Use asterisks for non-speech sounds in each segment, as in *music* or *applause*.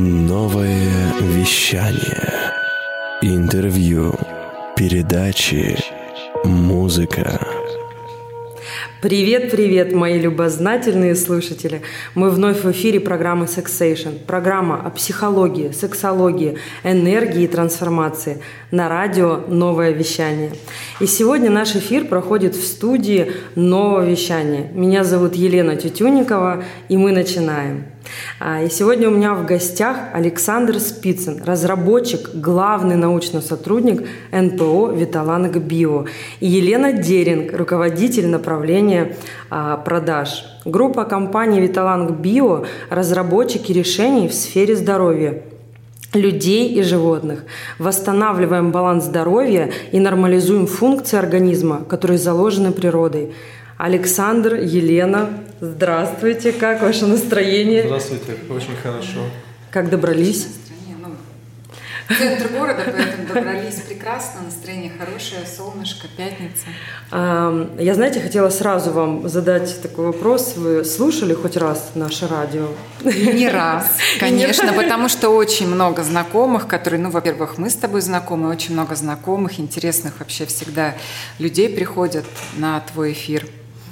Новое вещание. Интервью. Передачи. Музыка. Привет-привет, мои любознательные слушатели! Мы вновь в эфире программы Sexation. Программа о психологии, сексологии, энергии и трансформации на радио «Новое вещание». И сегодня наш эфир проходит в студии «Нового вещания». Меня зовут Елена Тютюникова, и мы начинаем. А, и сегодня у меня в гостях Александр Спицын, разработчик, главный научный сотрудник НПО «Виталанг Био», и Елена Деринг, руководитель направления а, продаж. Группа компании «Виталанг Био» – разработчики решений в сфере здоровья людей и животных. Восстанавливаем баланс здоровья и нормализуем функции организма, которые заложены природой. Александр, Елена, здравствуйте, как ваше настроение? Здравствуйте, очень хорошо. Как добрались? В центр города, поэтому добрались прекрасно, настроение хорошее, солнышко, пятница. Я, знаете, хотела сразу вам задать такой вопрос. Вы слушали хоть раз наше радио? Не раз, *laughs* конечно, потому что очень много знакомых, которые, ну, во-первых, мы с тобой знакомы, очень много знакомых, интересных вообще всегда людей приходят на твой эфир.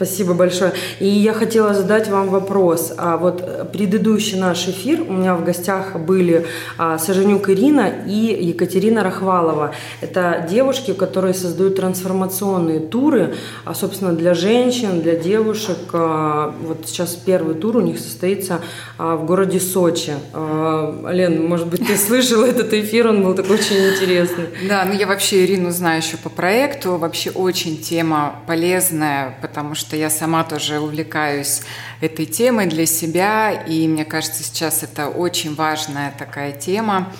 Спасибо большое. И я хотела задать вам вопрос. А вот предыдущий наш эфир у меня в гостях были а, Саженюк Ирина и Екатерина Рахвалова. Это девушки, которые создают трансформационные туры, а, собственно, для женщин, для девушек. А, вот сейчас первый тур у них состоится а, в городе Сочи. А, Лен, может быть, ты слышала этот эфир, он был такой очень интересный. Да, ну я вообще Ирину знаю еще по проекту. Вообще очень тема полезная, потому что что я сама тоже увлекаюсь этой темой для себя, и мне кажется, сейчас это очень важная такая тема.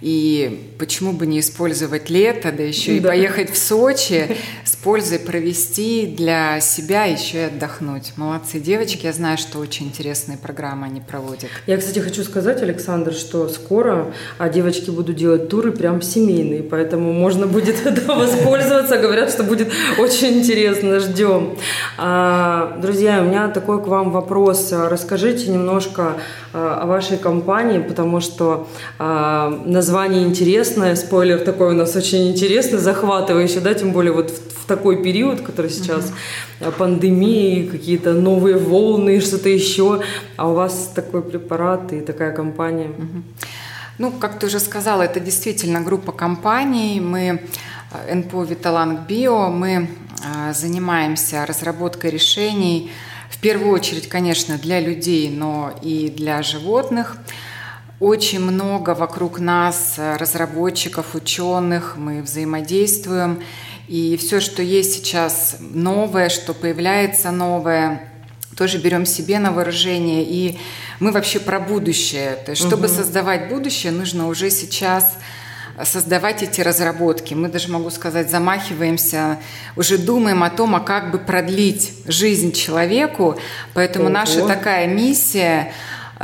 И почему бы не использовать лето, да еще и да. поехать в Сочи с пользой провести для себя еще и отдохнуть. Молодцы девочки, я знаю, что очень интересные программы они проводят. Я, кстати, хочу сказать, Александр, что скоро а, девочки будут делать туры прям семейные, поэтому можно будет *laughs* воспользоваться. Говорят, что будет очень интересно, ждем. А, друзья, у меня такой к вам вопрос. Расскажите немножко а, о вашей компании, потому что на название интересное, спойлер такой у нас очень интересный, захватывающий, да, тем более вот в, в такой период, который сейчас mm-hmm. пандемии, какие-то новые волны, что-то еще, а у вас такой препарат и такая компания. Mm-hmm. Ну, как ты уже сказала, это действительно группа компаний. Мы э, НПО «Виталанг Био», мы э, занимаемся разработкой решений, в первую очередь, конечно, для людей, но и для животных – очень много вокруг нас э, разработчиков, ученых, мы взаимодействуем. И все, что есть сейчас новое, что появляется новое, тоже берем себе на выражение. И мы вообще про будущее. То есть, чтобы угу. создавать будущее, нужно уже сейчас создавать эти разработки. Мы даже, могу сказать, замахиваемся, уже думаем о том, а как бы продлить жизнь человеку. Поэтому Ого. наша такая миссия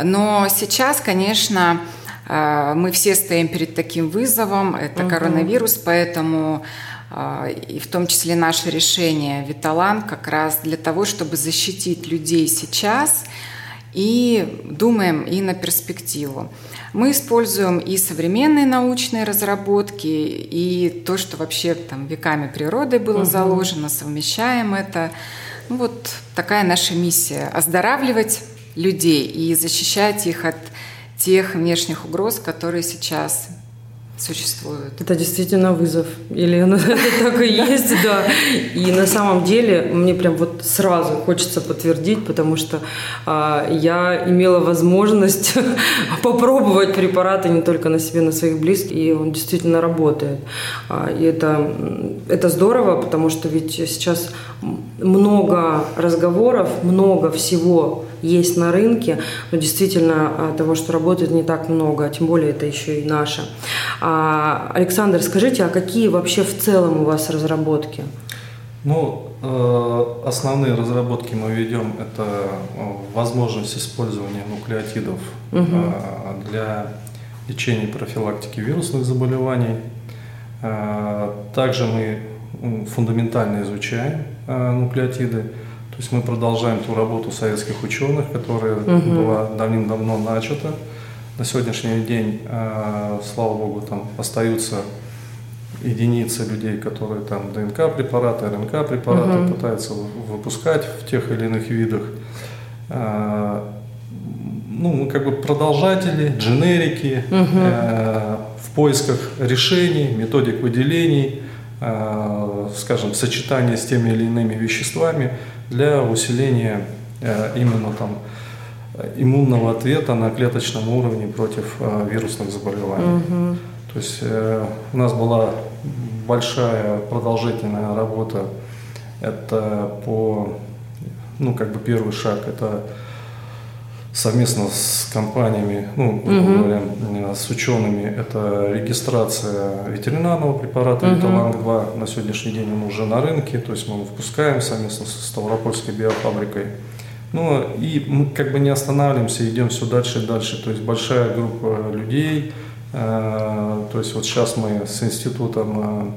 но сейчас, конечно, э, мы все стоим перед таким вызовом, это угу. коронавирус, поэтому э, и в том числе наше решение Виталан как раз для того, чтобы защитить людей сейчас и думаем и на перспективу. Мы используем и современные научные разработки, и то, что вообще там веками природы было угу. заложено, совмещаем это. Ну, вот такая наша миссия – оздоравливать людей и защищать их от тех внешних угроз, которые сейчас существуют. Это действительно вызов, Елена, это *laughs* так и есть, да. И на самом деле мне прям вот сразу хочется подтвердить, потому что а, я имела возможность *laughs* попробовать препараты не только на себе, на своих близких, и он действительно работает. А, и это, это здорово, потому что ведь сейчас много разговоров, много всего есть на рынке, но действительно а, того, что работает, не так много, тем более это еще и наше. А, Александр, скажите, а какие вообще в целом у вас разработки? Ну, э, основные разработки мы ведем это э, возможность использования нуклеотидов угу. для лечения и профилактики вирусных заболеваний. Также мы фундаментально изучаем нуклеотиды. То есть мы продолжаем ту работу советских ученых, которая угу. была давным-давно начата. На сегодняшний день, слава богу, там остаются единицы людей, которые там ДНК препараты, РНК препараты угу. пытаются выпускать в тех или иных видах. Ну, мы как бы продолжатели, дженерики угу. в поисках решений, методик выделений, скажем, сочетания с теми или иными веществами для усиления именно там иммунного ответа на клеточном уровне против вирусных заболеваний. Угу. То есть э, у нас была большая продолжительная работа. Это по, ну, как бы первый шаг, это совместно с компаниями, ну, угу. говоря, с учеными, это регистрация ветеринарного препарата угу. Виталанг-2. На сегодняшний день он уже на рынке, то есть мы его выпускаем совместно с Ставропольской биофабрикой. Ну и мы как бы не останавливаемся, идем все дальше и дальше. То есть большая группа людей, Э, то есть вот сейчас мы с институтом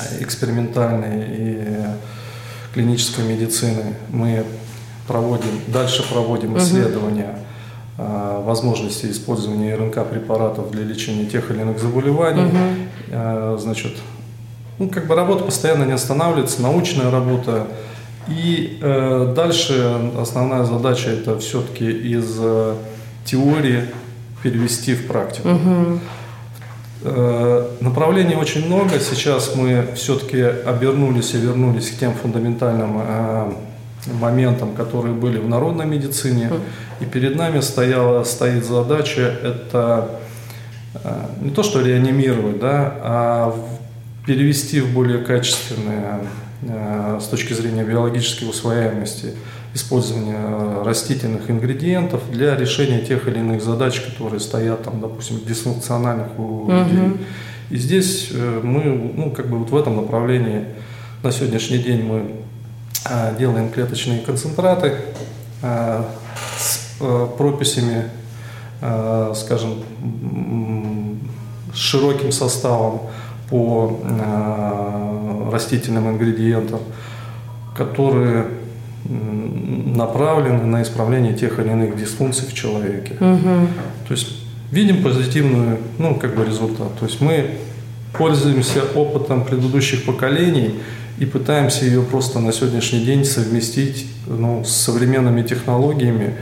э, экспериментальной и клинической медицины мы проводим, дальше проводим исследования угу. возможности использования РНК препаратов для лечения тех или иных заболеваний. Угу. Значит, ну, как бы работа постоянно не останавливается, научная работа. И э, дальше основная задача это все-таки из э, теории перевести в практику. Угу. Направлений очень много. Сейчас мы все-таки обернулись и вернулись к тем фундаментальным э, моментам, которые были в народной медицине. И перед нами стояла, стоит задача это э, не то что реанимировать, да, а перевести в более качественные с точки зрения биологической усвояемости использования растительных ингредиентов для решения тех или иных задач, которые стоят там, допустим, дисфункциональных у угу. людей. И здесь э, мы, ну, как бы вот в этом направлении на сегодняшний день мы делаем клеточные концентраты а, с э, прописями, а, скажем, с широким составом по растительным ингредиентам, которые направлены на исправление тех или иных дисфункций в человеке. Угу. То есть видим позитивную, ну, как бы результат. То есть мы пользуемся опытом предыдущих поколений и пытаемся ее просто на сегодняшний день совместить ну, с современными технологиями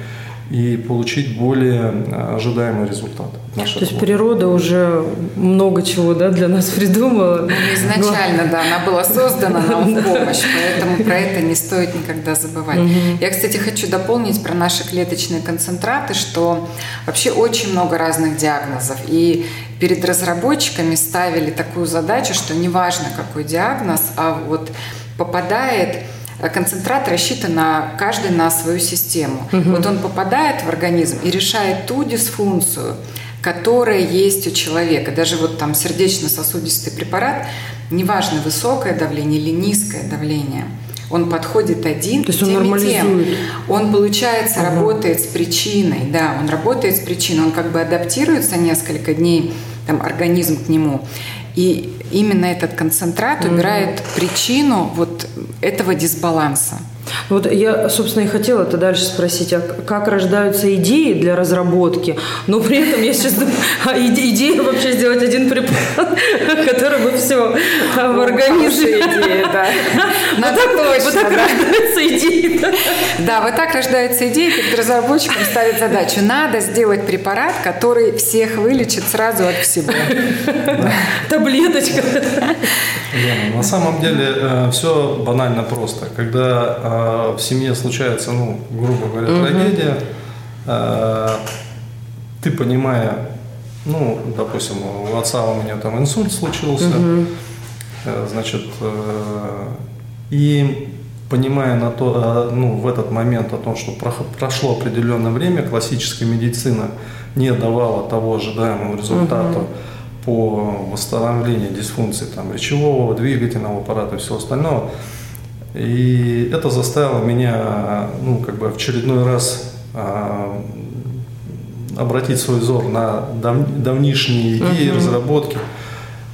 и получить более э, ожидаемый результат. То есть работы. природа уже много чего да, для нас придумала. Ну, изначально, Но... да, она была создана нам в *laughs* помощь, поэтому про это не стоит никогда забывать. Я, кстати, хочу дополнить про наши клеточные концентраты, что вообще очень много разных диагнозов. И перед разработчиками ставили такую задачу, что неважно какой диагноз, а вот попадает Э, концентрат рассчитан на каждый на свою систему. Угу. Вот он попадает в организм и решает ту дисфункцию, которая есть у человека. Даже вот там сердечно-сосудистый препарат, неважно высокое давление или низкое давление, он подходит один То есть он нормализует. тем. Он, получается, ага. работает с причиной, да, он работает с причиной, он как бы адаптируется несколько дней, там, организм к нему. И именно этот концентрат убирает mm-hmm. причину вот этого дисбаланса. Вот я, собственно, и хотела это дальше спросить, а как рождаются идеи для разработки, но при этом я сейчас думаю, а идея вообще сделать один препарат, *laughs* который бы все в организме. идея, да. *laughs* Вот так, вот так рождаются идеи. Да, вот так рождаются идеи, перед разработчиком ставит задачу. Надо сделать препарат, который всех вылечит сразу от всего. *laughs* Таблеточка. На самом деле э, все банально просто. Когда э, в семье случается, ну, грубо говоря, угу. трагедия, э, ты понимая, ну, допустим, у отца у меня там инсульт случился, угу. значит, э, и понимая на то, ну, в этот момент о том, что прошло определенное время, классическая медицина не давала того ожидаемого результата угу. по восстановлению дисфункции там, речевого, двигательного аппарата и всего остального, и это заставило меня, ну, как бы в очередной раз а, обратить свой взор на дав, давнишние идеи, uh-huh. разработки.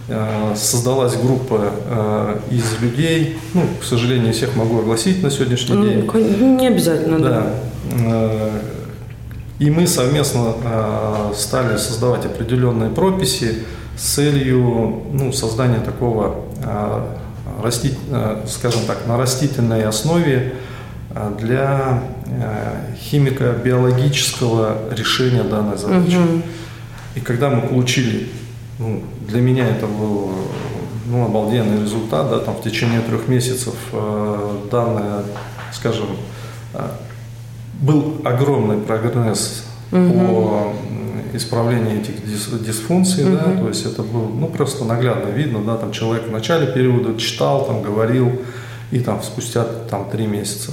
А, создалась группа а, из людей, ну, к сожалению, всех могу огласить на сегодняшний день. Не обязательно, да. да. И мы совместно э, стали создавать определенные прописи с целью ну, создания такого, э, растить, э, скажем так, на растительной основе э, для э, химико-биологического решения данной задачи. Угу. И когда мы получили, ну, для меня это был ну, обалденный результат, да, там в течение трех месяцев э, данная, скажем, э, был огромный прогресс угу. по исправлению этих дис, дисфункций, угу. да, то есть это было, ну, просто наглядно видно, да, там человек в начале периода читал, там, говорил, и там спустя там три месяца.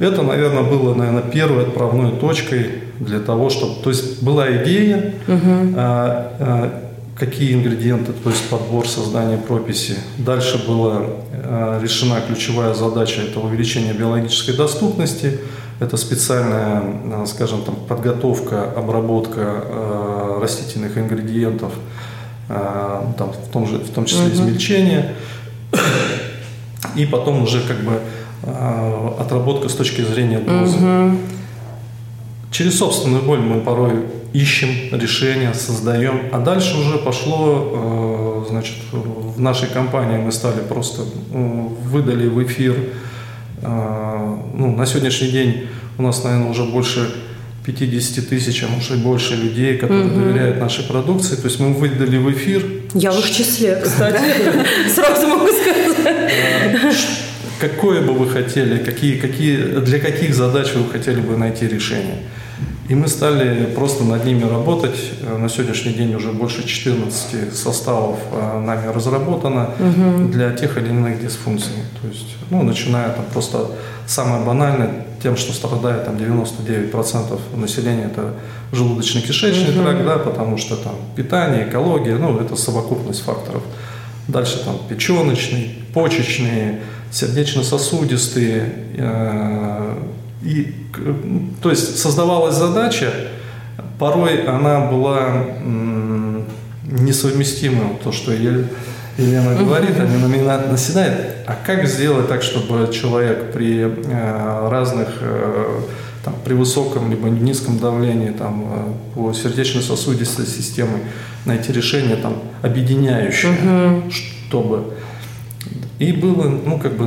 Это, наверное, было, наверное, первой отправной точкой для того, чтобы, то есть была идея, угу. а, а, какие ингредиенты, то есть подбор создания прописи. Дальше была а, решена ключевая задача, это увеличение биологической доступности, это специальная, а, скажем, там, подготовка, обработка а, растительных ингредиентов, а, там, в, том же, в том числе угу. измельчение, и потом уже как бы отработка с точки зрения дозы. Угу. Через собственную боль мы порой ищем решения, создаем, а дальше уже пошло, э, значит, в нашей компании мы стали просто э, выдали в эфир, э, ну, на сегодняшний день у нас, наверное, уже больше 50 тысяч, а может и больше людей, которые угу. доверяют нашей продукции. То есть мы выдали в эфир. Я в их числе, кстати, сразу могу сказать какое бы вы хотели, какие, какие, для каких задач вы хотели бы найти решение. И мы стали просто над ними работать. На сегодняшний день уже больше 14 составов э, нами разработано угу. для тех или иных дисфункций. То есть, ну, начиная там просто самое банальное, тем, что страдает там 99% населения, это желудочно-кишечный угу. тракт, да, потому что там питание, экология, ну, это совокупность факторов. Дальше там печеночный, почечные, сердечно-сосудистые. Э, и, то есть создавалась задача, порой она была несовместима, то, что Елена говорит, они на меня наседают. А как сделать так, чтобы человек при э, разных э, там, при высоком либо низком давлении там, по сердечно-сосудистой системе найти решение там, объединяющее, угу. чтобы и было, ну, как бы,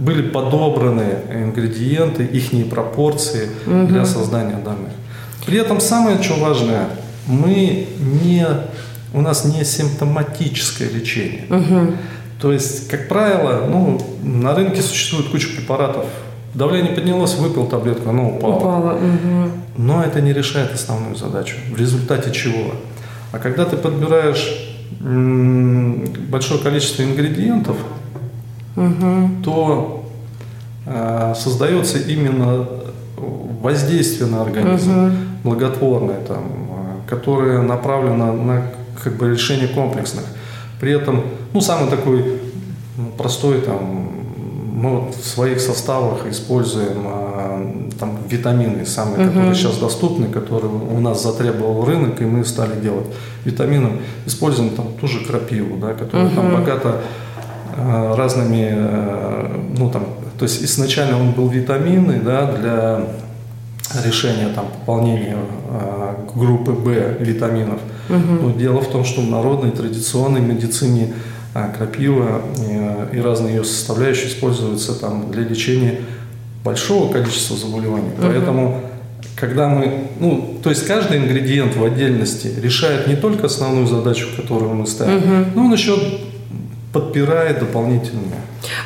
были подобраны ингредиенты, их пропорции угу. для создания данных. При этом самое, что важное, мы не, у нас не симптоматическое лечение. Угу. То есть, как правило, ну, на рынке существует куча препаратов. Давление поднялось, выпил таблетку, оно упало. упало угу. Но это не решает основную задачу. В результате чего? А когда ты подбираешь большое количество ингредиентов, угу. то э, создается именно воздействие на организм угу. благотворное, там, э, которое направлено на как бы, решение комплексных. При этом, ну, самый такой ну, простой там мы вот в своих составах используем э, там витамины, самые, угу. которые сейчас доступны, которые у нас затребовал рынок, и мы стали делать витамином. Используем там ту же крапиву, да, которая угу. там богата разными, э, ну там, то есть изначально он был витаминный, да, для решения там пополнения э, группы В витаминов. Угу. Но дело в том, что в народной традиционной медицине крапива и, и разные ее составляющие используются там для лечения большого количества заболеваний. Угу. Поэтому, когда мы, ну, то есть каждый ингредиент в отдельности решает не только основную задачу, которую мы ставим, угу. но он еще подпирает дополнительно.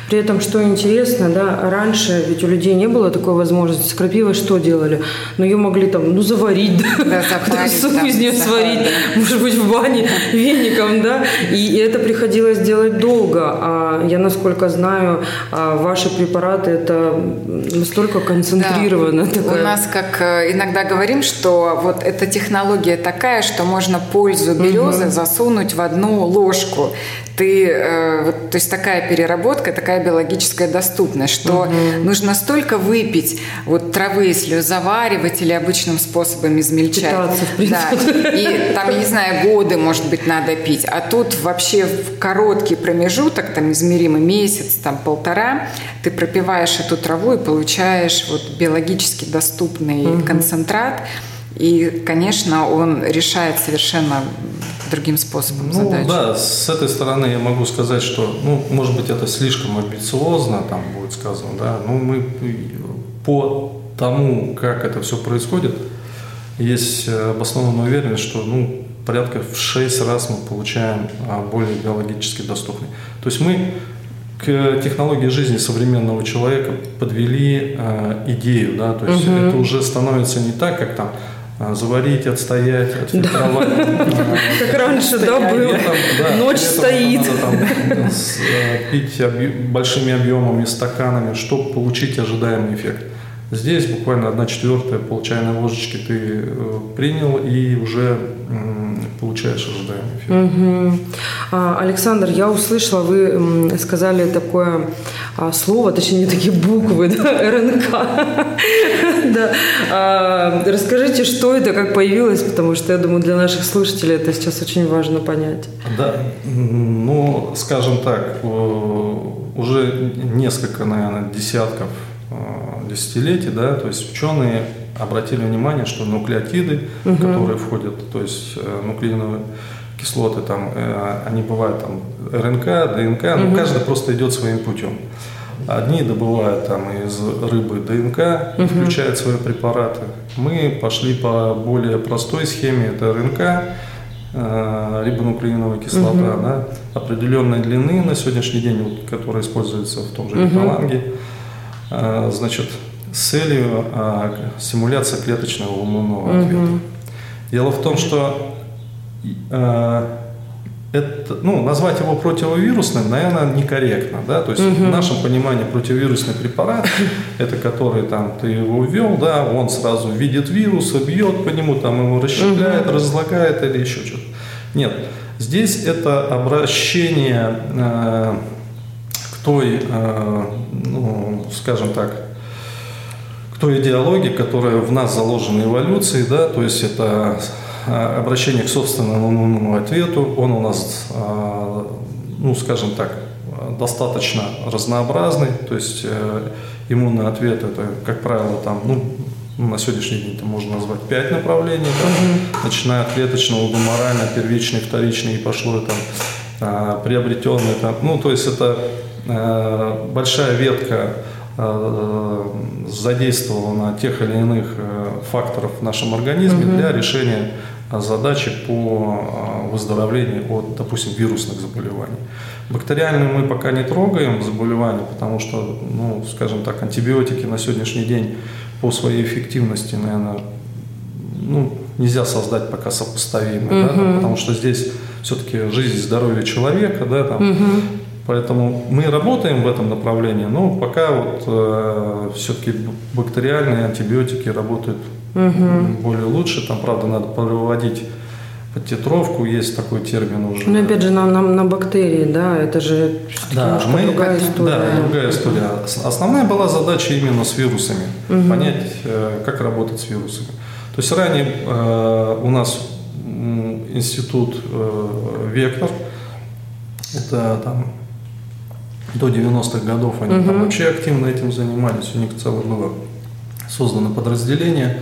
При этом, что интересно, да, раньше ведь у людей не было такой возможности. С крапивой что делали? Ну, ее могли там, ну, заварить, да, да суп из нее сварить, может быть, в бане *laughs* веником, да, и это приходилось делать долго. А я, насколько знаю, а, ваши препараты это настолько концентрировано. Да. Такая... У нас, как э, иногда говорим, что вот эта технология такая, что можно пользу березы угу. засунуть в одну ложку. Ты, э, вот, то есть такая переработка, такая биологическая доступность, что угу. нужно столько выпить вот травы, если заваривать или обычным способом измельчать. Питаться, в принципе. Да. И там, я не знаю, годы, может быть, надо пить. А тут вообще в короткий промежуток, там измеримый месяц, там полтора, ты пропиваешь эту траву и получаешь вот биологически доступный угу. концентрат. И, конечно, он решает совершенно другим способом ну, задачу. Да, с этой стороны я могу сказать, что, ну, может быть, это слишком амбициозно, там будет сказано, да, но мы по тому, как это все происходит, есть обоснованная уверенность, что, ну, порядка в 6 раз мы получаем а, более биологически доступный. То есть мы к технологии жизни современного человека подвели э, идею, да, то есть угу. это уже становится не так, как там заварить, отстоять, отфильтровать. *laughs* Как раньше, да, было. Ночь стоит. Э, пить большими объемами, стаканами, чтобы получить ожидаемый эффект. Здесь буквально одна четвертая пол чайной ложечки ты э, принял и уже получаешь ожидаемый эффект. Угу. Александр, я услышала, вы сказали такое а, слово, точнее не такие буквы, *laughs* да, РНК. да. а, расскажите, что это, как появилось, потому что я думаю, для наших слушателей это сейчас очень важно понять. Да, ну, скажем так, уже несколько, наверное, десятков э, десятилетий, да, то есть ученые обратили внимание, что нуклеотиды, угу. которые входят, то есть э, нуклеиновые кислоты, там, э, они бывают там РНК, ДНК, но угу. каждый просто идет своим путем. Одни добывают там из рыбы ДНК, угу. включают свои препараты. Мы пошли по более простой схеме, это РНК, э, рибонуклеиновая кислота, угу. да, определенной длины на сегодняшний день, вот, которая используется в том же угу. Значит, с целью а, симуляции клеточного иммунного угу. ответа. Дело в том, что а, это, ну, назвать его противовирусным, наверное, некорректно, да, то есть угу. в нашем понимании противовирусный препарат, *laughs* это который там ты его ввел, да, он сразу видит вирус, бьет по нему, там его расщепляет, угу. разлагает или еще что-то. Нет, здесь это обращение э, той, э, ну, скажем так, к той идеологии, которая в нас заложена эволюцией, да, то есть это а, обращение к собственному иммунному ответу, он у нас, а, ну, скажем так, достаточно разнообразный, то есть э, иммунный ответ это, как правило, там, ну, на сегодняшний день это можно назвать пять направлений, да, mm начиная от клеточного, гуморального, первичный, вторичный, и пошло там а, приобретенный, там, ну, то есть это э, большая ветка Э, задействовано тех или иных э, факторов в нашем организме угу. для решения задачи по э, выздоровлению от, допустим, вирусных заболеваний. Бактериальные мы пока не трогаем заболевания, потому что, ну, скажем так, антибиотики на сегодняшний день по своей эффективности, наверное, ну, нельзя создать пока сопоставимые, угу. да, потому что здесь все-таки жизнь и здоровье человека, да, там, угу. Поэтому мы работаем в этом направлении, но пока вот э, все-таки бактериальные антибиотики работают угу. более лучше. Там, правда, надо проводить подтитровку, есть такой термин уже. Но опять же, на, на, на бактерии, да, это же да, мы, другая история. Да, другая история. Основная была задача именно с вирусами, угу. понять, э, как работать с вирусами. То есть ранее э, у нас институт э, Вектор, это там до 90-х годов они угу. там вообще активно этим занимались. У них целое было создано подразделение.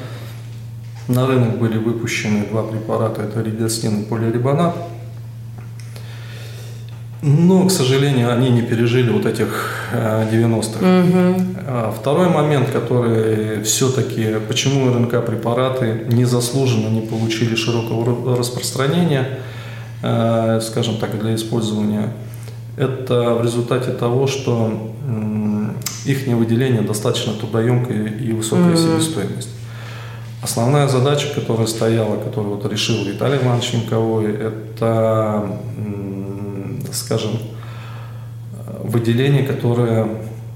На рынок были выпущены два препарата, это ридостин и полирибонат. Но, к сожалению, они не пережили вот этих 90-х. Угу. А второй момент, который все-таки, почему РНК препараты незаслуженно не получили широкого распространения, э, скажем так, для использования это в результате того, что их выделение достаточно трудоемкое и высокая mm-hmm. себестоимость. Основная задача, которая стояла, которую вот решил Виталий Иванович Янковой, это, скажем, выделение, которое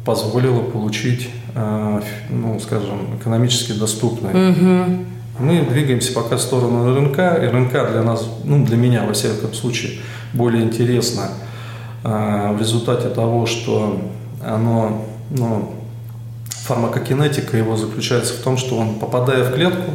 позволило получить, э, ну, скажем, экономически доступное. Угу. Мы двигаемся пока в сторону РНК. РНК для нас, ну, для меня, во всяком случае, более интересно – в результате того, что оно, ну, фармакокинетика его заключается в том, что он, попадая в клетку,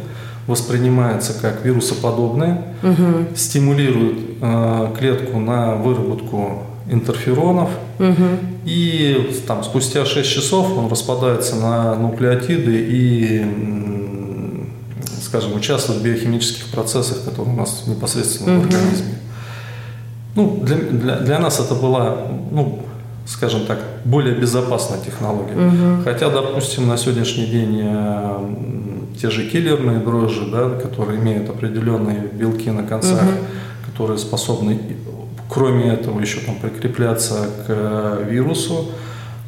воспринимается как вирусоподобное, угу. стимулирует э, клетку на выработку интерферонов, угу. и там, спустя 6 часов он распадается на нуклеотиды и, скажем, участвует в биохимических процессах, которые у нас непосредственно угу. в организме. Ну, для, для, для нас это была, ну, скажем так, более безопасная технология. Угу. Хотя, допустим, на сегодняшний день э, те же киллерные дрожжи, да, которые имеют определенные белки на концах, угу. которые способны, кроме этого, еще там прикрепляться к э, вирусу,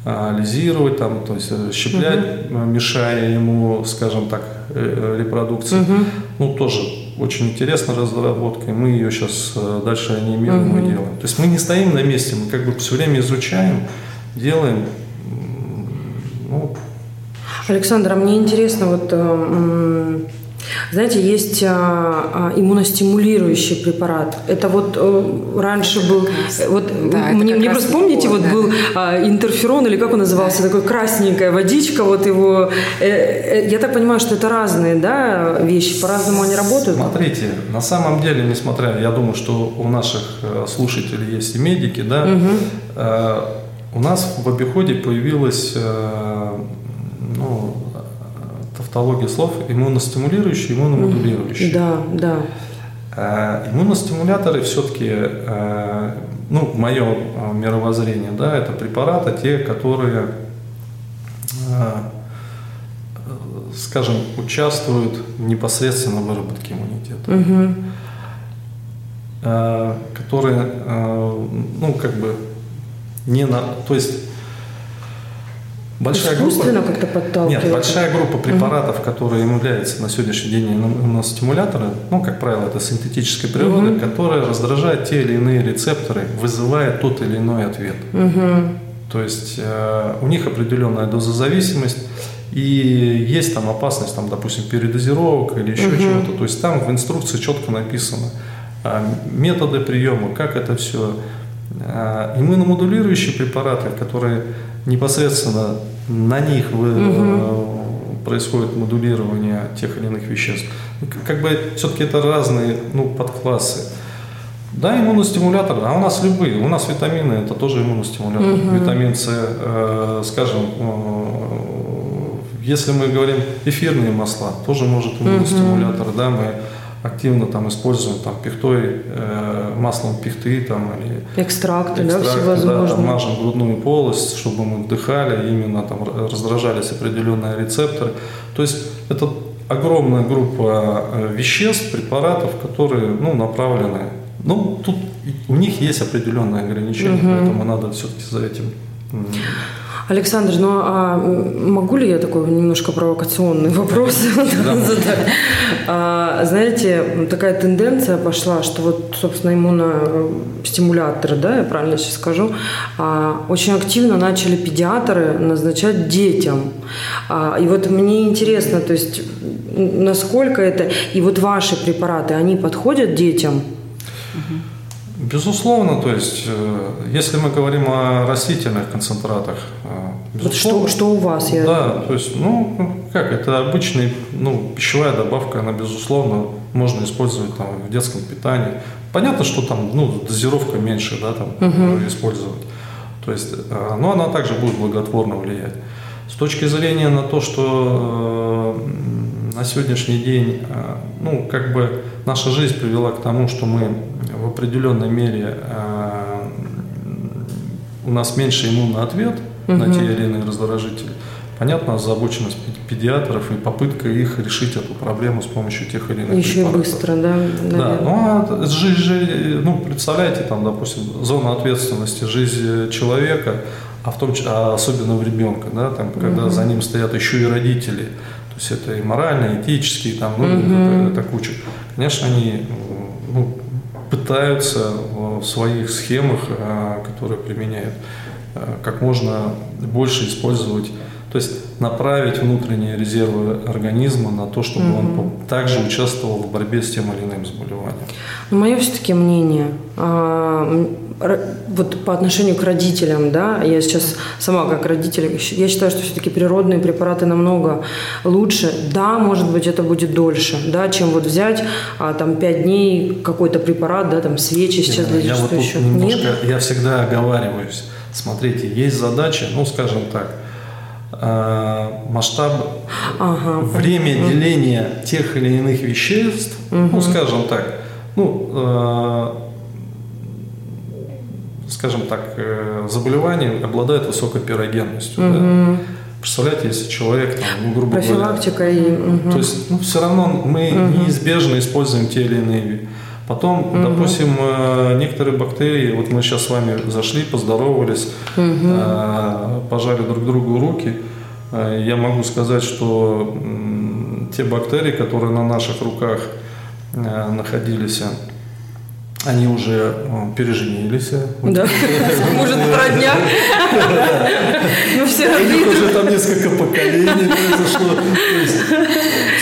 э, лизировать, там, то есть щеплять, угу. мешая ему, скажем так, репродукции. Угу. Ну, тоже очень интересная разработка, и мы ее сейчас дальше анимируем угу. и делаем. То есть мы не стоим на месте, мы как бы все время изучаем, делаем. Ну, Александр, а мне интересно, вот э, знаете, есть а, а, иммуностимулирующий препарат. Это вот э, раньше был, вот да, мне, мне просто помните, вот да. был а, интерферон или как он назывался, да. такой красненькая водичка, вот его. Э, э, я так понимаю, что это разные, да, вещи, по-разному они работают. Смотрите, на самом деле, несмотря, я думаю, что у наших слушателей есть и медики, да. Угу. У нас в обиходе появилась э, ну, тавтология слов иммуностимулирующий, иммуномодулирующий. Да, да. Э, иммуностимуляторы все-таки, э, ну, в моем мировоззрении, да, это препараты, те, которые, скажем, участвуют непосредственно в выработке иммунитета. Угу. Которые, ну, как бы не на, то есть Большая группа, как-то подталкивает. Нет, большая группа препаратов, угу. которые являются на сегодняшний день иммуностимуляторы, ну, как правило, это синтетической природы, угу. которые раздражают те или иные рецепторы, вызывая тот или иной ответ. Угу. То есть э, у них определенная дозозависимость, и есть там опасность, там, допустим, передозировок или еще угу. чего-то. То есть там в инструкции четко написано э, методы приема, как это все а, иммуномодулирующие препараты, которые непосредственно на них вы, угу. происходит модулирование тех или иных веществ. Как бы все-таки это разные ну, подклассы. Да, иммуностимулятор, а у нас любые. У нас витамины это тоже иммуностимулятор. Угу. Витамин С, э, скажем, э, если мы говорим эфирные масла, тоже может иммуностимулятор, угу. да, мы активно там используем там пихтой, э, маслом пихты там или экстракты, экстракты да, всевозможные. Да, там мажем грудную полость, чтобы мы вдыхали, именно там раздражались определенные рецепторы. То есть это огромная группа э, веществ, препаратов, которые ну, направлены. Ну, тут у них есть определенные ограничения, угу. поэтому надо все-таки за этим Александр, ну а могу ли я такой немножко провокационный *laughs* вопрос *laughs* задать? А, знаете, такая тенденция пошла, что вот, собственно, иммуностимуляторы, да, я правильно сейчас скажу, а, очень активно начали педиатры назначать детям. А, и вот мне интересно, то есть насколько это, и вот ваши препараты, они подходят детям? Безусловно, то есть, э, если мы говорим о растительных концентратах, безусловно. Вот что, что у вас? Я... Да, то есть, ну, как, это обычный, ну, пищевая добавка, она, безусловно, можно использовать там в детском питании. Понятно, что там, ну, дозировка меньше, да, там, угу. использовать. То есть, э, но она также будет благотворно влиять. С точки зрения на то, что э, на сегодняшний день, э, ну, как бы наша жизнь привела к тому, что мы в определенной мере э, у нас меньше иммунный ответ угу. на те или иные раздражители. Понятно, озабоченность педиатров и попытка их решить эту проблему с помощью тех или иных Еще препаратов. быстро, да? Наверное. Да, ну, а жизнь, ну, представляете, там, допустим, зона ответственности жизни человека, а в том числе, а особенно в ребенка, да, там, когда угу. за ним стоят еще и родители, то есть это и морально, и этические, там, ну, угу. это, это куча. Конечно, они ну, пытаются в своих схемах, а, которые применяют, а, как можно больше использовать. То есть направить внутренние резервы организма на то, чтобы угу. он также участвовал в борьбе с тем или иным заболеванием. Но мое все-таки мнение, а, вот по отношению к родителям, да, я сейчас сама как родитель, я считаю, что все-таки природные препараты намного лучше. Да, может быть, это будет дольше, да, чем вот взять а, там пять дней какой-то препарат, да, там свечи сейчас для я вот еще. Немножко, Нет? Я всегда оговариваюсь. Смотрите, есть задача, ну, скажем так, масштаб, ага, время понятно. деления тех или иных веществ, угу. ну, скажем так, ну, э, скажем так, э, заболевание обладает высокой пирогенностью. Угу. Да? Представляете, если человек, там, ну, грубо Профилактика говоря, и... Угу. То есть, ну, все равно мы угу. неизбежно используем те или иные Потом, угу. допустим, э, некоторые бактерии, вот мы сейчас с вами зашли, поздоровались, угу. пожали друг другу руки. Э, я могу сказать, что те бактерии, которые на наших руках находились, они уже переженились. Да, *laughs* может, родня. Ну, все уже там несколько поколений *laughs* произошло.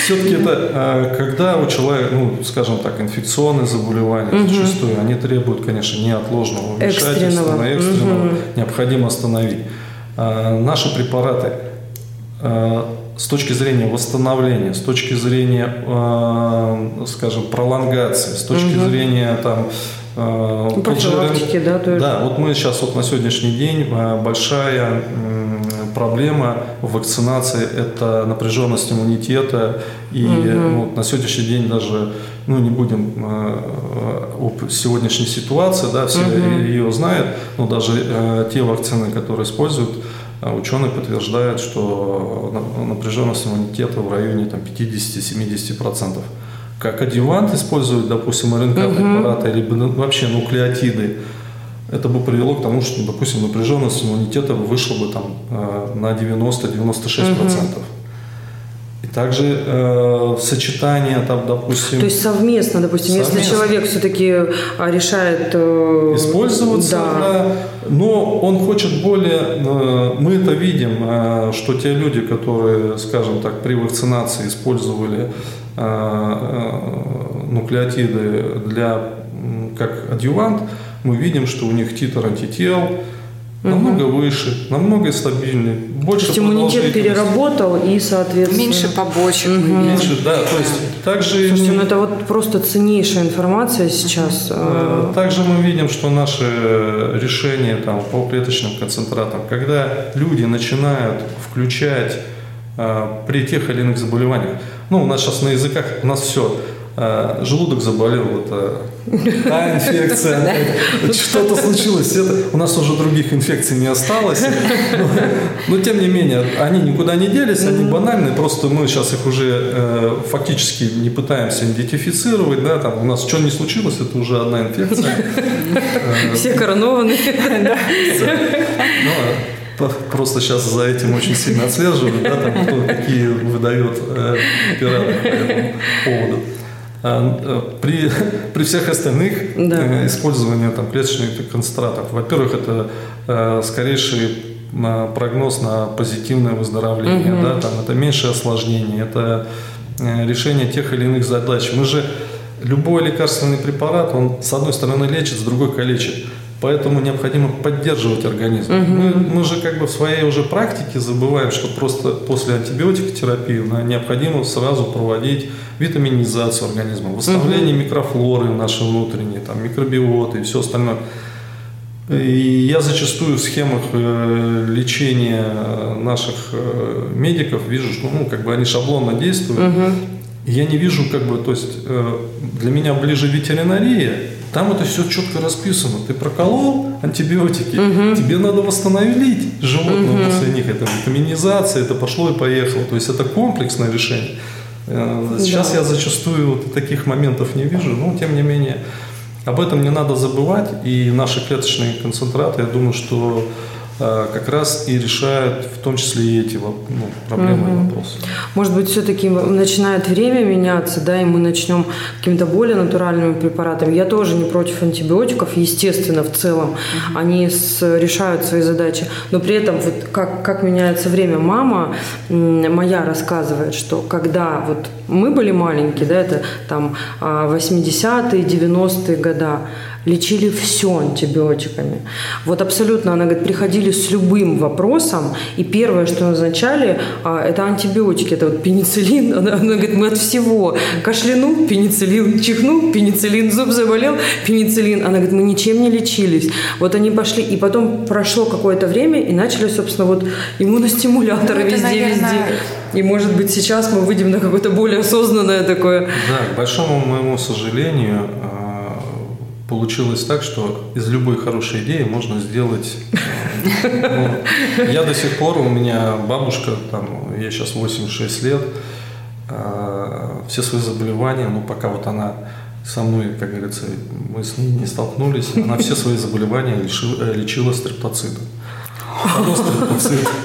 Все-таки это, а, когда у человека, ну, скажем так, инфекционные заболевания зачастую, они требуют, конечно, неотложного вмешательства, экстренного, необходимо остановить. А, наши препараты с точки зрения восстановления, с точки зрения, э, скажем, пролонгации, с точки угу. зрения там э, профилактики, да, то да, вот мы сейчас вот на сегодняшний день э, большая проблема в вакцинации это напряженность иммунитета и угу. ну, на сегодняшний день даже ну не будем э, об сегодняшней ситуации, да, все угу. ее знают, но даже э, те вакцины, которые используют ученые подтверждают, что напряженность иммунитета в районе 50-70%. Как адъювант используют, допустим, РНК-препараты угу. или вообще нуклеотиды, это бы привело к тому, что, допустим, напряженность иммунитета вышла бы там э, на 90-96%. Угу. Также э, сочетание там, допустим. То есть совместно, допустим, совместно. если человек все-таки а, решает э, использоваться, да. Да, но он хочет более. Э, мы это видим, э, что те люди, которые, скажем так, при вакцинации использовали э, нуклеотиды для как адъювант, мы видим, что у них титр антител намного угу. выше, намного стабильнее, больше То есть иммунитет переработал и, соответственно... Меньше побочек. Угу. Меньше, да. То есть также... Слушайте, ну это вот просто ценнейшая информация сейчас. Угу. Также мы видим, что наши решения там, по клеточным концентратам, когда люди начинают включать а, при тех или иных заболеваниях, ну, у нас сейчас на языках, у нас все – а, желудок заболел, это та инфекция, что-то случилось, это, у нас уже других инфекций не осталось, но, тем не менее, они никуда не делись, они банальные, просто мы сейчас их уже э, фактически не пытаемся идентифицировать, да, там у нас что не случилось, это уже одна инфекция. *laughs* Все коронованные. Ну, просто сейчас за этим очень сильно отслеживают, да, там кто какие выдает э, по этому поводу. А, э, при, *laughs* при всех остальных да. Э, использовании там, клеточных концентратов, во-первых, это э, скорейший прогноз на позитивное выздоровление, угу. да, там, это меньшее осложнение, это решение тех или иных задач. Мы же любой лекарственный препарат, он с одной стороны лечит, с другой калечит. Поэтому необходимо поддерживать организм. Угу. Мы, мы же как бы в своей уже практике забываем, что просто после антибиотикотерапии необходимо сразу проводить витаминизацию организма, восстановление угу. микрофлоры нашей внутренней, там, микробиоты и все остальное. И я зачастую в схемах э, лечения наших э, медиков вижу, что ну, как бы они шаблонно действуют. Угу. Я не вижу, как бы, то есть э, для меня ближе ветеринария, там это все четко расписано. Ты проколол антибиотики, угу. тебе надо восстановить животное угу. после них. Это витаминизация, это пошло и поехало. То есть это комплексное решение. Э, сейчас да. я зачастую вот таких моментов не вижу, но тем не менее об этом не надо забывать. И наши клеточные концентраты, я думаю, что как раз и решает в том числе и эти ну, проблемы угу. и вопросы. Может быть, все-таки начинает время меняться, да, и мы начнем какими-то более натуральными препаратами. Я тоже не против антибиотиков, естественно, в целом. Угу. Они с, решают свои задачи. Но при этом, вот как, как меняется время, мама моя рассказывает, что когда вот мы были маленькие, да, это там 80-е, 90-е года, лечили все антибиотиками. Вот абсолютно, она говорит, приходили с любым вопросом, и первое, что назначали, а, это антибиотики, это вот пенициллин, она, она говорит, мы от всего, кашлянул, пенициллин, чихнул, пенициллин, зуб заболел, пенициллин, она говорит, мы ничем не лечились. Вот они пошли, и потом прошло какое-то время, и начали, собственно, вот иммуностимуляторы ну, везде-везде. Наверное... И, может быть, сейчас мы выйдем на какое-то более осознанное такое. Да, к большому моему сожалению, получилось так, что из любой хорошей идеи можно сделать... Ну, я до сих пор, у меня бабушка, там, ей сейчас 86 лет, а, все свои заболевания, ну, пока вот она со мной, как говорится, мы с ней не столкнулись, она все свои заболевания лечила, лечила стрептоцит.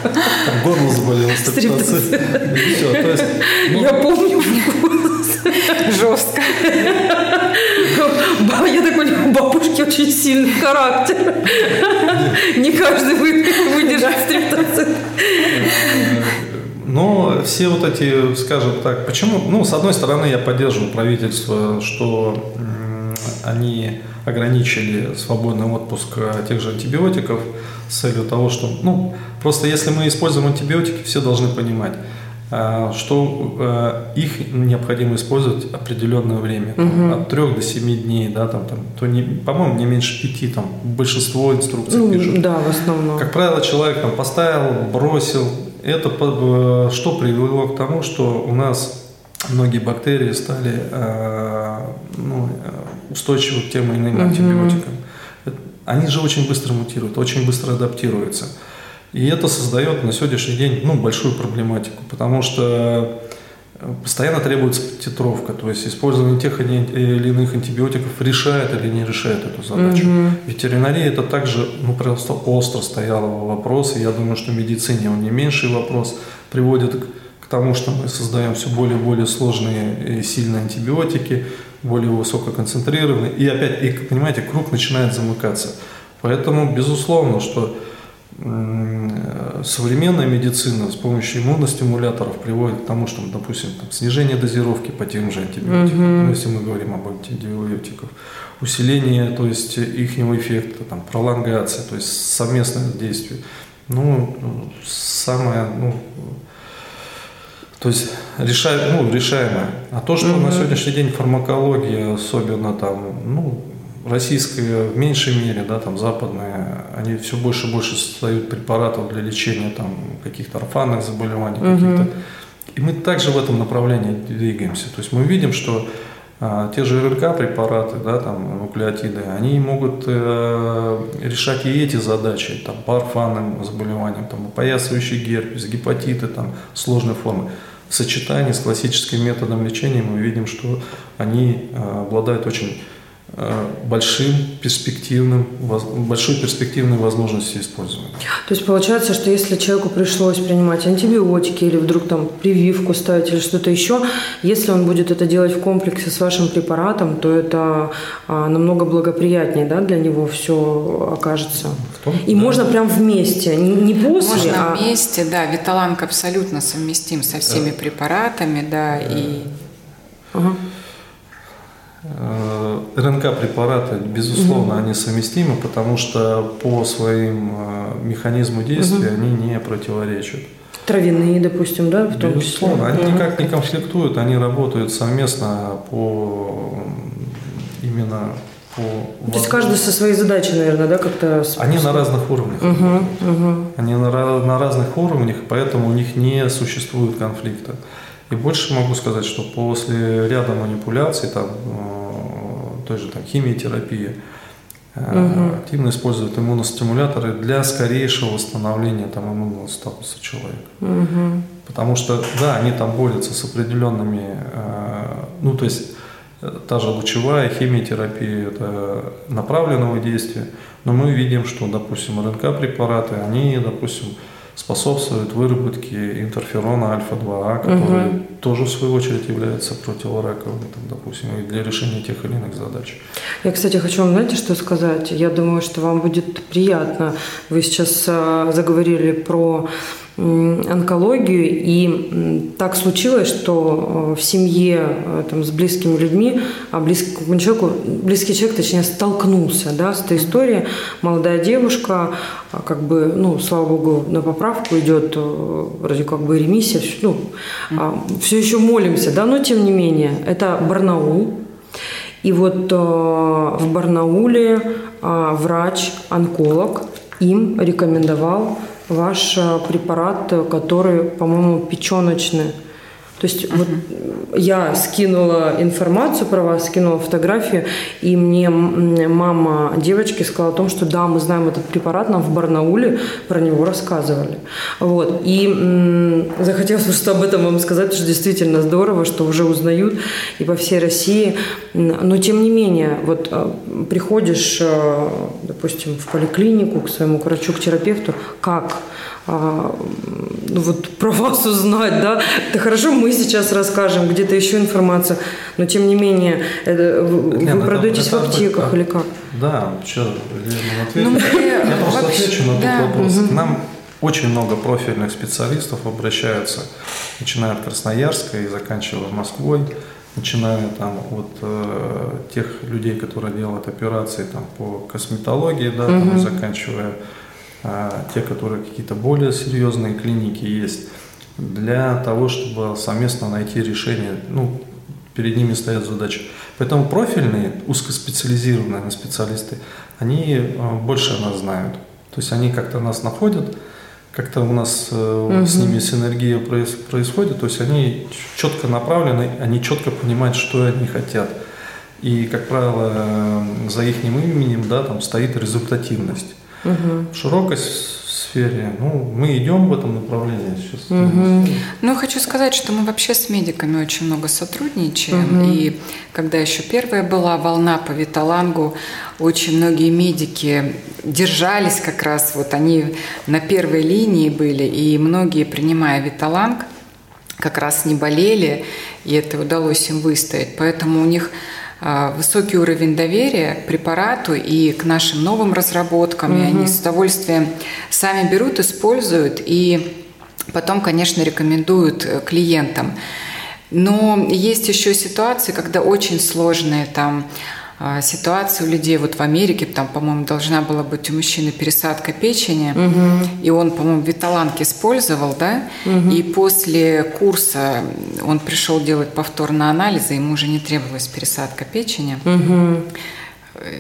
Там горло заболело, стрептоцит. И все. То есть, ну, Я помню Жестко. Я так понимаю, у бабушки очень сильный характер. Не каждый выдержит стриптоцит. Но все вот эти, скажем так, почему, ну, с одной стороны, я поддерживаю правительство, что они ограничили свободный отпуск тех же антибиотиков с целью того, что, ну, просто если мы используем антибиотики, все должны понимать, что а, их необходимо использовать определенное время, там, угу. от 3 до 7 дней, да, там, там, то не, по-моему, не меньше 5, там, большинство инструкций ну, пишут. Да, в основном. Как правило, человек там поставил, бросил, это э, что привело к тому, что у нас многие бактерии стали э, ну, устойчивы к тем или иным угу. антибиотикам. Они же очень быстро мутируют, очень быстро адаптируются. И это создает на сегодняшний день ну, большую проблематику, потому что э, постоянно требуется титровка, то есть использование тех или иных антибиотиков решает или не решает эту задачу. Угу. Ветеринария это также ну, просто остро стоял вопрос, и я думаю, что в медицине он не меньший вопрос, приводит к тому, что мы создаем все более и более сложные и сильные антибиотики, более высококонцентрированные, и опять, и, понимаете, круг начинает замыкаться. Поэтому, безусловно, что современная медицина с помощью иммуностимуляторов приводит к тому, что, допустим, там, снижение дозировки по тем же антибиотикам, mm-hmm. ну, если мы говорим об антибиотиках, усиление, то есть их эффекта, там, пролонгация, то есть совместное действие. Ну, самое, ну, то есть решай, ну, решаемое. А то, что mm-hmm. на сегодняшний день фармакология, особенно там, ну, российская в меньшей мере, да, там западные, они все больше и больше создают препаратов для лечения там каких-то орфанных заболеваний, угу. каких-то. И мы также в этом направлении двигаемся. То есть мы видим, что а, те же РНК препараты, да, там нуклеотиды, они могут э, решать и эти задачи, там по орфанным заболеваниям, там опоясывающий герпес, гепатиты, там сложные формы. В сочетании с классическим методом лечения мы видим, что они э, обладают очень большим перспективным, большой перспективной возможности использования. То есть получается, что если человеку пришлось принимать антибиотики или вдруг там прививку ставить или что-то еще, если он будет это делать в комплексе с вашим препаратом, то это а, намного благоприятнее да, для него все окажется. Том, И да. можно прям вместе, не, не после, Можно а... вместе, да. Виталанг абсолютно совместим со всеми препаратами, да, и... Ага. Э, РНК-препараты, безусловно, угу. они совместимы, потому что по своим э, механизму действия угу. они не противоречат. Травяные, допустим, да, в том Безусловно, числе? они угу. никак не конфликтуют, они работают совместно по именно по... То есть каждый со своей задачей, наверное, да, как-то... Они на разных уровнях. Угу, угу. Они на, на разных уровнях, поэтому у них не существует конфликта. И больше могу сказать, что после ряда манипуляций, там, э, той же там, химиотерапии, угу. активно используют иммуностимуляторы для скорейшего восстановления там, иммунного статуса человека. Угу. Потому что, да, они там борются с определенными, э, ну, то есть та же лучевая химиотерапия, это направленного действия, но мы видим, что, допустим, РНК-препараты, они, допустим, способствуют выработке интерферона альфа-2А, который угу. тоже, в свою очередь, является противораковым, там, допустим, и для решения тех или иных задач. Я, кстати, хочу вам, знаете, что сказать? Я думаю, что вам будет приятно. Вы сейчас а, заговорили про онкологию, и так случилось, что э, в семье э, там, с близкими людьми, а близкому человеку, близкий человек, точнее, столкнулся да, с этой историей. Молодая девушка, а, как бы, ну, слава богу, на поправку идет э, вроде как бы ремиссия, ну, все а, еще молимся, да, но тем не менее, это Барнаул, и вот в Барнауле врач-онколог им рекомендовал ваш э, препарат, который, по-моему, печеночный. То есть uh-huh. вот я скинула информацию про вас, скинула фотографию, и мне мама девочки сказала о том, что да, мы знаем этот препарат, нам в Барнауле про него рассказывали. Вот. И м- захотелось просто об этом вам сказать, что действительно здорово, что уже узнают и по всей России. Но тем не менее, вот э, приходишь, э, допустим, в поликлинику к своему врачу, к терапевту, как? А, ну вот про вас узнать, да, это хорошо, мы сейчас расскажем, где-то еще информация, но тем не менее, это, вы, Нет, вы продаетесь это, в аптеках это, или как? Да, что, Лена ну, Я просто вообще, отвечу на да. этот вопрос. Угу. К нам очень много профильных специалистов обращаются, начиная от Красноярска и заканчивая Москвой, начиная там от э, тех людей, которые делают операции там, по косметологии, да, угу. там, и заканчивая а, те, которые какие-то более серьезные клиники есть, для того, чтобы совместно найти решение, ну, перед ними стоят задачи. Поэтому профильные, узкоспециализированные специалисты, они а, больше нас знают. То есть они как-то нас находят, как-то у нас угу. с ними синергия происходит, то есть они четко направлены, они четко понимают, что они хотят. И, как правило, за их именем да, там стоит результативность. Угу. В широкой сфере, ну, мы идем в этом направлении сейчас. Угу. Ну, хочу сказать, что мы вообще с медиками очень много сотрудничаем. Угу. И когда еще первая была волна по Виталангу, очень многие медики держались как раз, вот они на первой линии были, и многие, принимая Виталанг, как раз не болели, и это удалось им выстоять. Поэтому у них высокий уровень доверия к препарату и к нашим новым разработкам, угу. и они с удовольствием сами берут, используют и потом, конечно, рекомендуют э, клиентам. Но есть еще ситуации, когда очень сложные там а, ситуации у людей. Вот в Америке, там, по-моему, должна была быть у мужчины пересадка печени, угу. и он, по-моему, виталанг использовал, да, угу. и после курса он пришел делать повторно анализы, ему уже не требовалась пересадка печени. Угу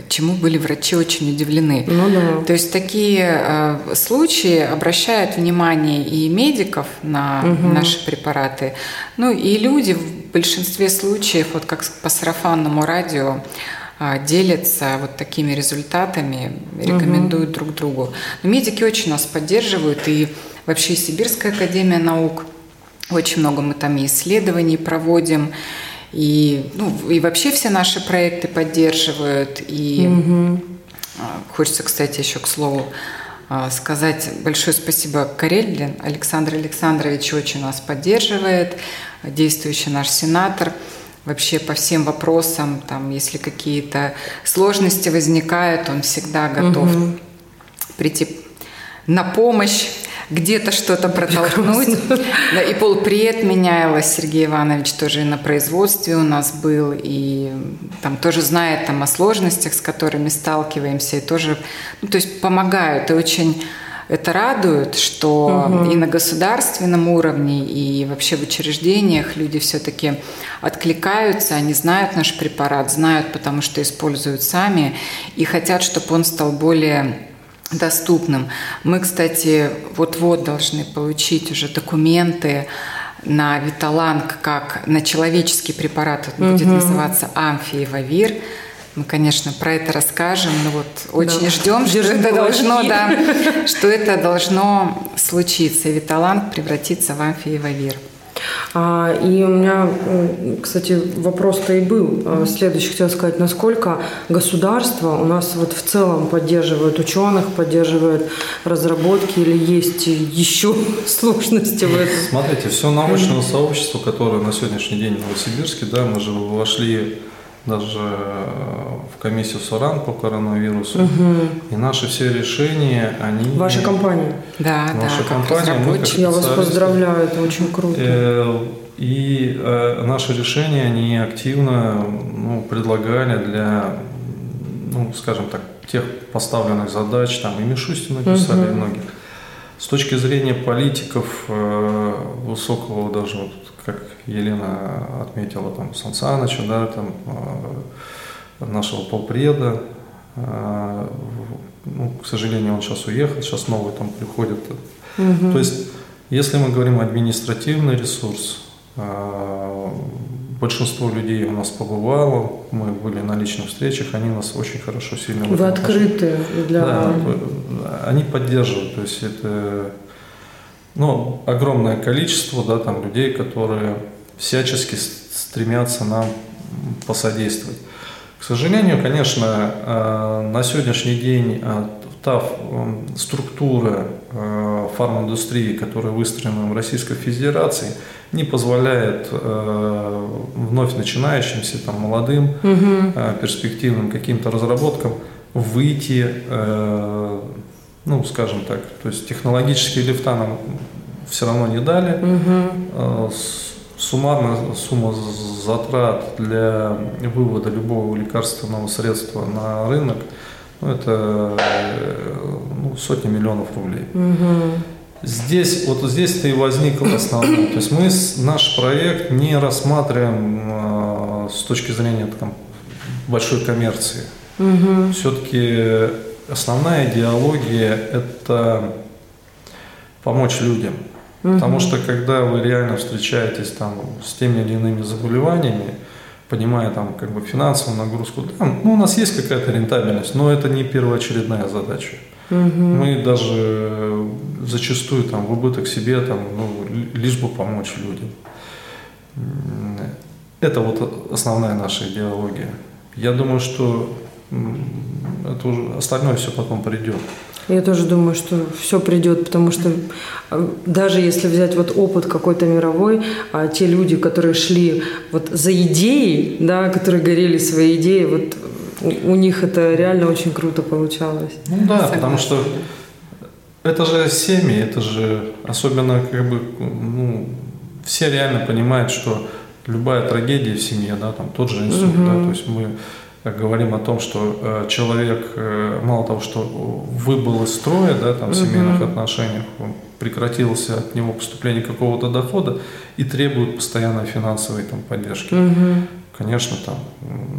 чему были врачи очень удивлены. Ну, да. То есть такие э, случаи обращают внимание и медиков на угу. наши препараты, ну и люди в большинстве случаев, вот как по сарафанному радио, делятся вот такими результатами, рекомендуют угу. друг другу. Но медики очень нас поддерживают, и вообще Сибирская академия наук, очень много мы там и исследований проводим, и, ну, и вообще все наши проекты поддерживают. И угу. хочется, кстати, еще к слову а, сказать большое спасибо Кареллин. Александр Александрович очень нас поддерживает, действующий наш сенатор – вообще по всем вопросам, там, если какие-то сложности возникают, он всегда готов угу. прийти на помощь, где-то что-то протолкнуть. Да, и полпред менялась, Сергей Иванович тоже и на производстве у нас был, и там тоже знает там, о сложностях, с которыми сталкиваемся, и тоже, ну, то есть помогают, и очень это радует, что угу. и на государственном уровне, и вообще в учреждениях люди все-таки откликаются, они знают наш препарат, знают, потому что используют сами, и хотят, чтобы он стал более доступным. Мы, кстати, вот-вот должны получить уже документы на Виталанг как на человеческий препарат, он угу. будет называться амфиевавир. Мы, конечно, про это расскажем, но вот очень да. ждем, что это должно, да, что это должно случиться, и Виталанг превратиться в амфиевавир. А, и у меня, кстати, вопрос-то и был а, следующий. Хотела сказать, насколько государство у нас вот в целом поддерживает ученых, поддерживает разработки или есть еще *laughs* сложности в этом? Смотрите, все научное сообщество, которое на сегодняшний день в Новосибирске, да, мы же вошли даже в комиссию СОРАН по коронавирусу. Угу. И наши все решения, они... Ваша компания? Да, Наша да. компания, мы как Я вас поздравляю, это очень круто. Э, и э, наши решения, они активно ну, предлагали для, ну, скажем так, тех поставленных задач, там и Мишустин написали, угу. и многие. С точки зрения политиков э, высокого даже вот как Елена отметила, там, Сан Саныча, да, там, э, нашего полпреда, э, ну, к сожалению, он сейчас уехал, сейчас новый там приходит. Угу. То есть, если мы говорим административный ресурс, большинство людей у нас побывало, мы были на личных встречах, они нас очень хорошо, сильно... Вы открыты для... Да, они поддерживают, то есть это ну, огромное количество да, там, людей, которые всячески стремятся нам посодействовать. К сожалению, конечно, э, на сегодняшний день та структура э, фарминдустрии, которая выстроена в Российской Федерации, не позволяет вновь начинающимся, там, молодым, угу. перспективным каким-то разработкам выйти ну, скажем так, то есть технологические лифта нам все равно не дали. Угу. Суммарно сумма затрат для вывода любого лекарственного средства на рынок ну, это ну, сотни миллионов рублей. Угу. Здесь, вот здесь-то и возникло основное. То есть мы наш проект не рассматриваем э, с точки зрения там, большой коммерции. Угу. Все-таки основная идеология – это помочь людям. Угу. Потому что когда вы реально встречаетесь там с теми или иными заболеваниями, понимая там как бы финансовую нагрузку, да, ну, у нас есть какая-то рентабельность, но это не первоочередная задача. Угу. Мы даже зачастую там в убыток себе там, ну, лишь бы помочь людям. Это вот основная наша идеология. Я думаю, что это уже остальное все потом придет. Я тоже думаю, что все придет, потому что э, даже если взять вот опыт какой-то мировой, а те люди, которые шли вот за идеей, да, которые горели своей идеей, вот у, у них это реально очень круто получалось. Ну да, Согласна. потому что это же семьи, это же особенно как бы ну, все реально понимают, что любая трагедия в семье, да, там тот же инсульт, угу. да, то есть мы говорим о том, что э, человек э, мало того, что выбыл из строя, да, там, в семейных угу. отношениях, прекратился от него поступление какого-то дохода и требует постоянной финансовой там, поддержки. Угу. Конечно, там,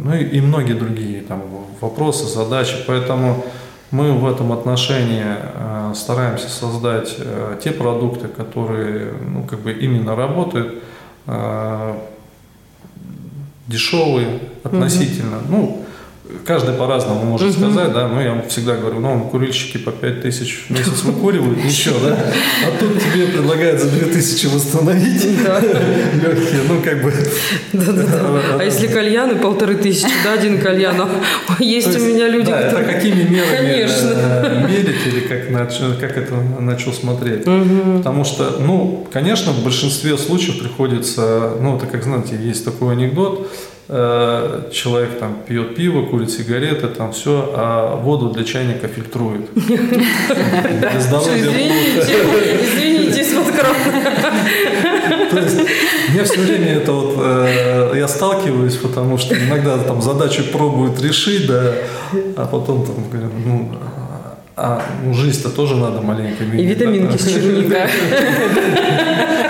ну и, и многие другие там, вопросы, задачи. Поэтому мы в этом отношении э, стараемся создать э, те продукты, которые ну, как бы именно работают, э, дешевые относительно. Угу. Ну, каждый по-разному может угу. сказать, да, но я всегда говорю, ну, курильщики по 5 тысяч в месяц выкуривают, *laughs* ничего, да, а тут тебе предлагают за 2 тысячи восстановить *laughs* легкие, ну, как бы. Да-да-да. *laughs* А если кальяны полторы тысячи, да, один кальян, а есть у меня люди, это какими мерами э, мерить или как это начал смотреть. Потому что, ну, конечно, в большинстве случаев приходится, ну, это как, знаете, есть такой анекдот, Э, человек там пьет пиво, курит сигареты, там все, а воду для чайника фильтрует. Извините, извините, из-под То есть мне все время это вот, э, я сталкиваюсь, потому что иногда там задачу пробуют решить, да, а потом там, ну, а ну, жизнь-то тоже надо маленько менять. И витаминки с черника. *laughs*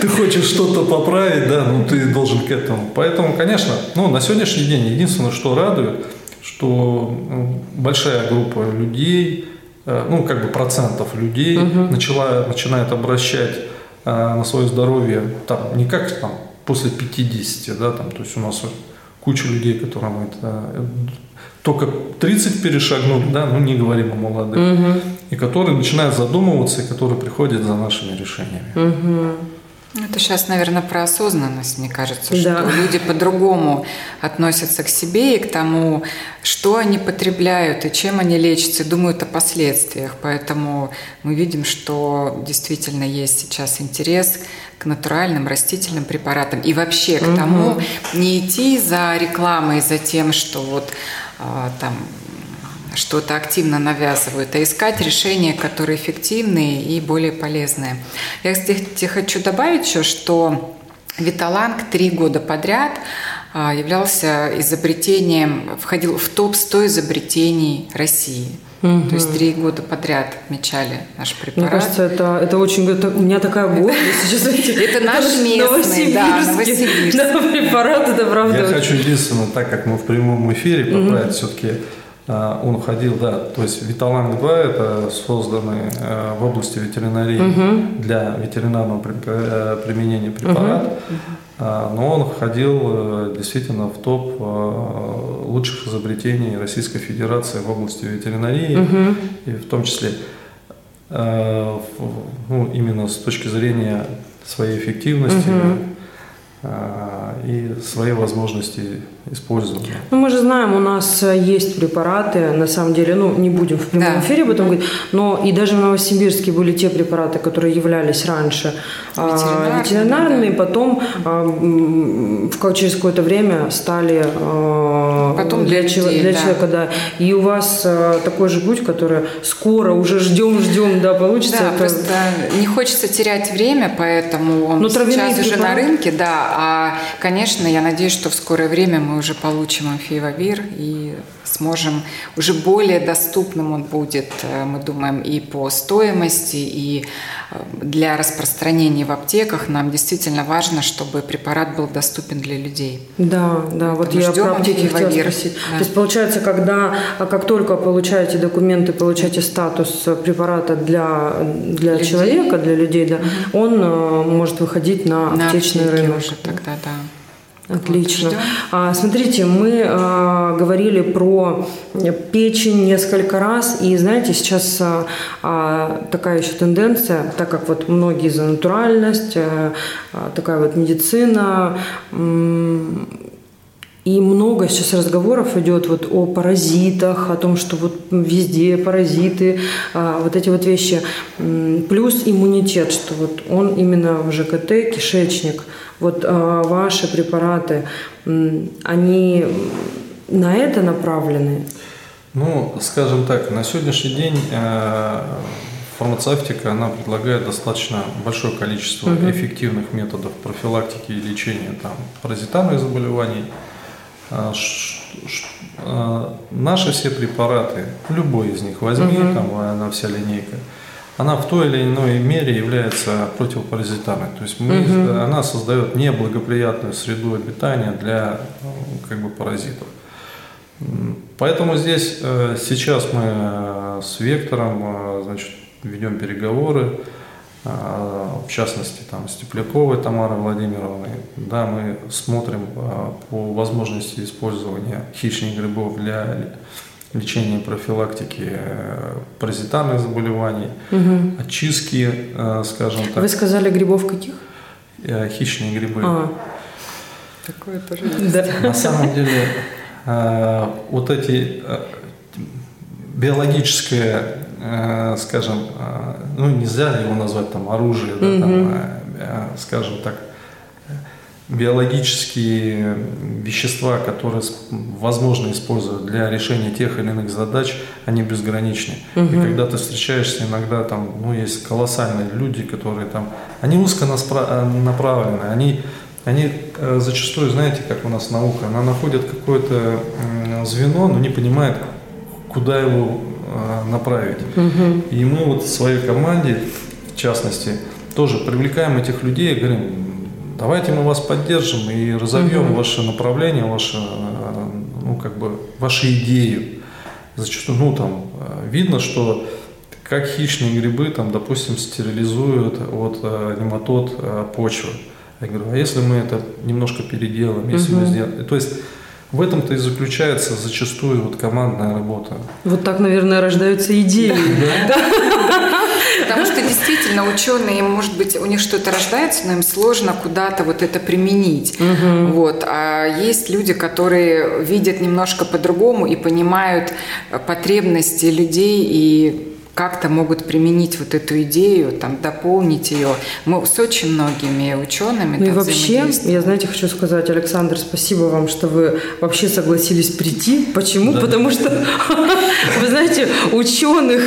Ты хочешь что-то поправить, да, ну ты должен к этому. Поэтому, конечно, ну, на сегодняшний день единственное, что радует, что ну, большая группа людей, э, ну, как бы процентов людей начала, начинает обращать э, на свое здоровье, там, не как там после 50, да, там, то есть у нас куча людей, которым это только 30 перешагнули, да, ну не говорим о молодых. Угу. и которые начинают задумываться, и которые приходят за нашими решениями. Угу. Это сейчас, наверное, про осознанность, мне кажется, что да. люди по-другому относятся к себе и к тому, что они потребляют и чем они лечатся, и думают о последствиях. Поэтому мы видим, что действительно есть сейчас интерес к натуральным растительным препаратам и вообще к тому, угу. не идти за рекламой, за тем, что вот там что-то активно навязывают, а искать решения, которые эффективные и более полезные. Я, кстати, хочу добавить еще, что Виталанг три года подряд а, являлся изобретением, входил в топ-100 изобретений России. Угу. То есть три года подряд отмечали наш препарат. Мне кажется, это, это очень... Это, у меня такая гордость сейчас. Это наши местные, да, новосибирские. Да, *laughs* препарат, это правда. Я хочу единственное, так как мы в прямом эфире, поправить все-таки он ходил, да, то есть Виталанг-2 это созданы э, в области ветеринарии угу. для ветеринарного э, применения препарата, угу. но он входил э, действительно в топ лучших изобретений Российской Федерации в области ветеринарии, угу. и в том числе ну, именно с точки зрения своей эффективности, угу и свои возможности использования. Ну, мы же знаем, у нас есть препараты, на самом деле, ну, не будем в прямом да. эфире об этом говорить, но и даже в Новосибирске были те препараты, которые являлись раньше ветеринарными, ветеринарными да. потом а, через какое-то время стали а, потом для, для, людей, для да. человека, да. И у вас а, такой же путь, который скоро уже ждем, ждем, да, получится. Да, это... просто не хочется терять время, поэтому он но сейчас уже на рынке, да, а, конечно, я надеюсь, что в скорое время мы уже получим амфивавир и сможем, уже более доступным он будет, э, мы думаем, и по стоимости, и э, для распространения в аптеках нам действительно важно, чтобы препарат был доступен для людей. Да, да, вот я про аптеки хотела спросить. Да. То есть получается, когда, а как только получаете документы, получаете статус препарата для, для человека, для людей, да, он э, может выходить на, на аптечный рынок. уже тогда, да. Отлично. А, смотрите, мы а, говорили про печень несколько раз, и знаете, сейчас а, а, такая еще тенденция, так как вот многие за натуральность, а, а такая вот медицина, и много сейчас разговоров идет вот о паразитах, о том, что вот везде паразиты, а, вот эти вот вещи. Плюс иммунитет, что вот он именно в ЖКТ, кишечник – вот э, ваши препараты, они на это направлены? Ну, скажем так, на сегодняшний день э, фармацевтика, она предлагает достаточно большое количество угу. эффективных методов профилактики и лечения там, паразитарных заболеваний. Ш, э, наши все препараты, любой из них возьми, угу. там она вся линейка, она в той или иной мере является противопаразитарной. То есть мы, угу. она создает неблагоприятную среду обитания для как бы, паразитов. Поэтому здесь э, сейчас мы э, с Вектором э, значит, ведем переговоры, в частности там, с Тепляковой Тамарой Владимировной. Да, мы смотрим по возможности использования хищных грибов для лечения профилактики э, паразитарных заболеваний, угу. очистки, э, скажем так. Вы сказали грибов каких? Э, хищные грибы. А. Такое тоже есть. Да. На самом деле вот эти биологическое, скажем, ну нельзя его назвать там оружие, да, угу. там, скажем так, биологические вещества, которые возможно использовать для решения тех или иных задач, они безграничны. Угу. И когда ты встречаешься, иногда там, ну, есть колоссальные люди, которые там, они узко э, направлены, они, они э, зачастую, знаете, как у нас наука, она находит какое-то звено, но не понимает, куда его э, направить. Угу. И мы вот в своей команде, в частности, тоже привлекаем этих людей и говорим, давайте мы вас поддержим и разовьем угу. ваше направление, ваше, ну, как бы, ваши идеи. Зачастую, ну, там, видно, что как хищные грибы, там, допустим, стерилизуют от э, нематод э, почвы. Я говорю, а если мы это немножко переделаем, если угу. мы сделаем... То есть в этом-то и заключается зачастую вот командная работа. Вот так, наверное, рождаются идеи. Потому что действительно ученые, может быть, у них что-то рождается, но им сложно куда-то вот это применить. Угу. Вот. А есть люди, которые видят немножко по-другому и понимают потребности людей и как-то могут применить вот эту идею, там, дополнить ее. Мы с очень многими учеными Ну и вообще, я, знаете, хочу сказать, Александр, спасибо вам, что вы вообще согласились прийти. Почему? Да. Потому что, *laughs* вы знаете, ученых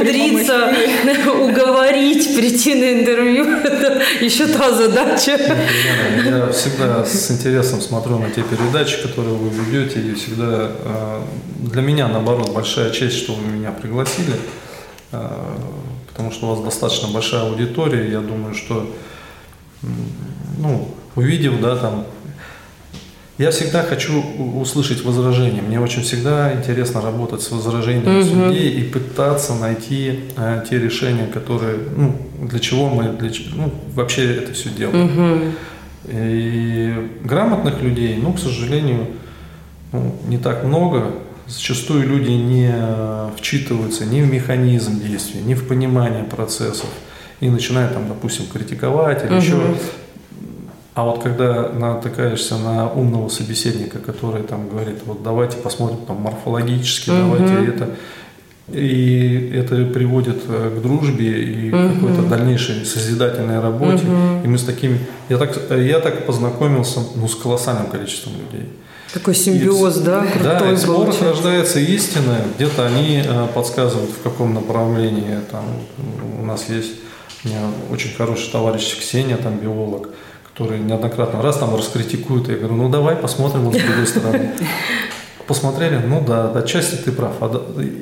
умудриться *laughs* уговорить прийти на интервью, *laughs* это еще та задача. Я всегда с интересом смотрю на те передачи, которые вы ведете, и всегда э, для меня, наоборот, большая честь, что вы меня пригласили э, потому что у вас достаточно большая аудитория. Я думаю, что, ну, увидев, да, там, я всегда хочу услышать возражения. Мне очень всегда интересно работать с возражениями угу. людей и пытаться найти э, те решения, которые, ну, для чего мы, для, ну, вообще это все делаем. Угу. И грамотных людей, ну, к сожалению, ну, не так много. Зачастую люди не вчитываются ни в механизм действия, ни в понимание процессов и начинают там, допустим, критиковать или угу. еще. А вот когда натыкаешься на умного собеседника, который там говорит, вот давайте посмотрим там морфологически, угу. давайте это, и это приводит э, к дружбе и угу. какой-то дальнейшей созидательной работе. Угу. И мы с такими, я так, я так познакомился ну, с колоссальным количеством людей. Такой симбиоз, и, да? Да, из спорах рождается истина, где-то они э, подсказывают, в каком направлении. Там, у нас есть у меня очень хороший товарищ Ксения, там биолог, который неоднократно раз там раскритикует, я говорю, ну давай посмотрим вот с другой стороны. *laughs* Посмотрели, ну да, да, части ты прав. А,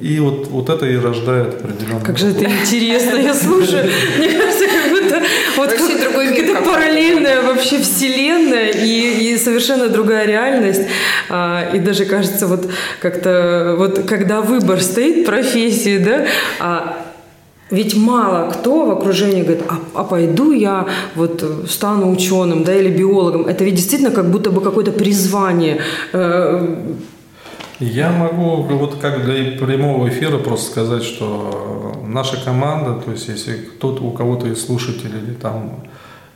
и вот, вот это и рождает определенно. Как же это интересно, я слушаю. Мне кажется, как будто вот вообще как, другой мир. Это параллельная вообще вселенная и, и совершенно другая реальность. А, и даже кажется, вот как-то, вот когда выбор стоит профессии, да, а ведь мало кто в окружении говорит, а, а пойду я вот стану ученым, да, или биологом. Это ведь действительно как будто бы какое-то призвание. Э, я могу вот как для прямого эфира просто сказать, что наша команда, то есть если кто-то у кого-то из слушателей или там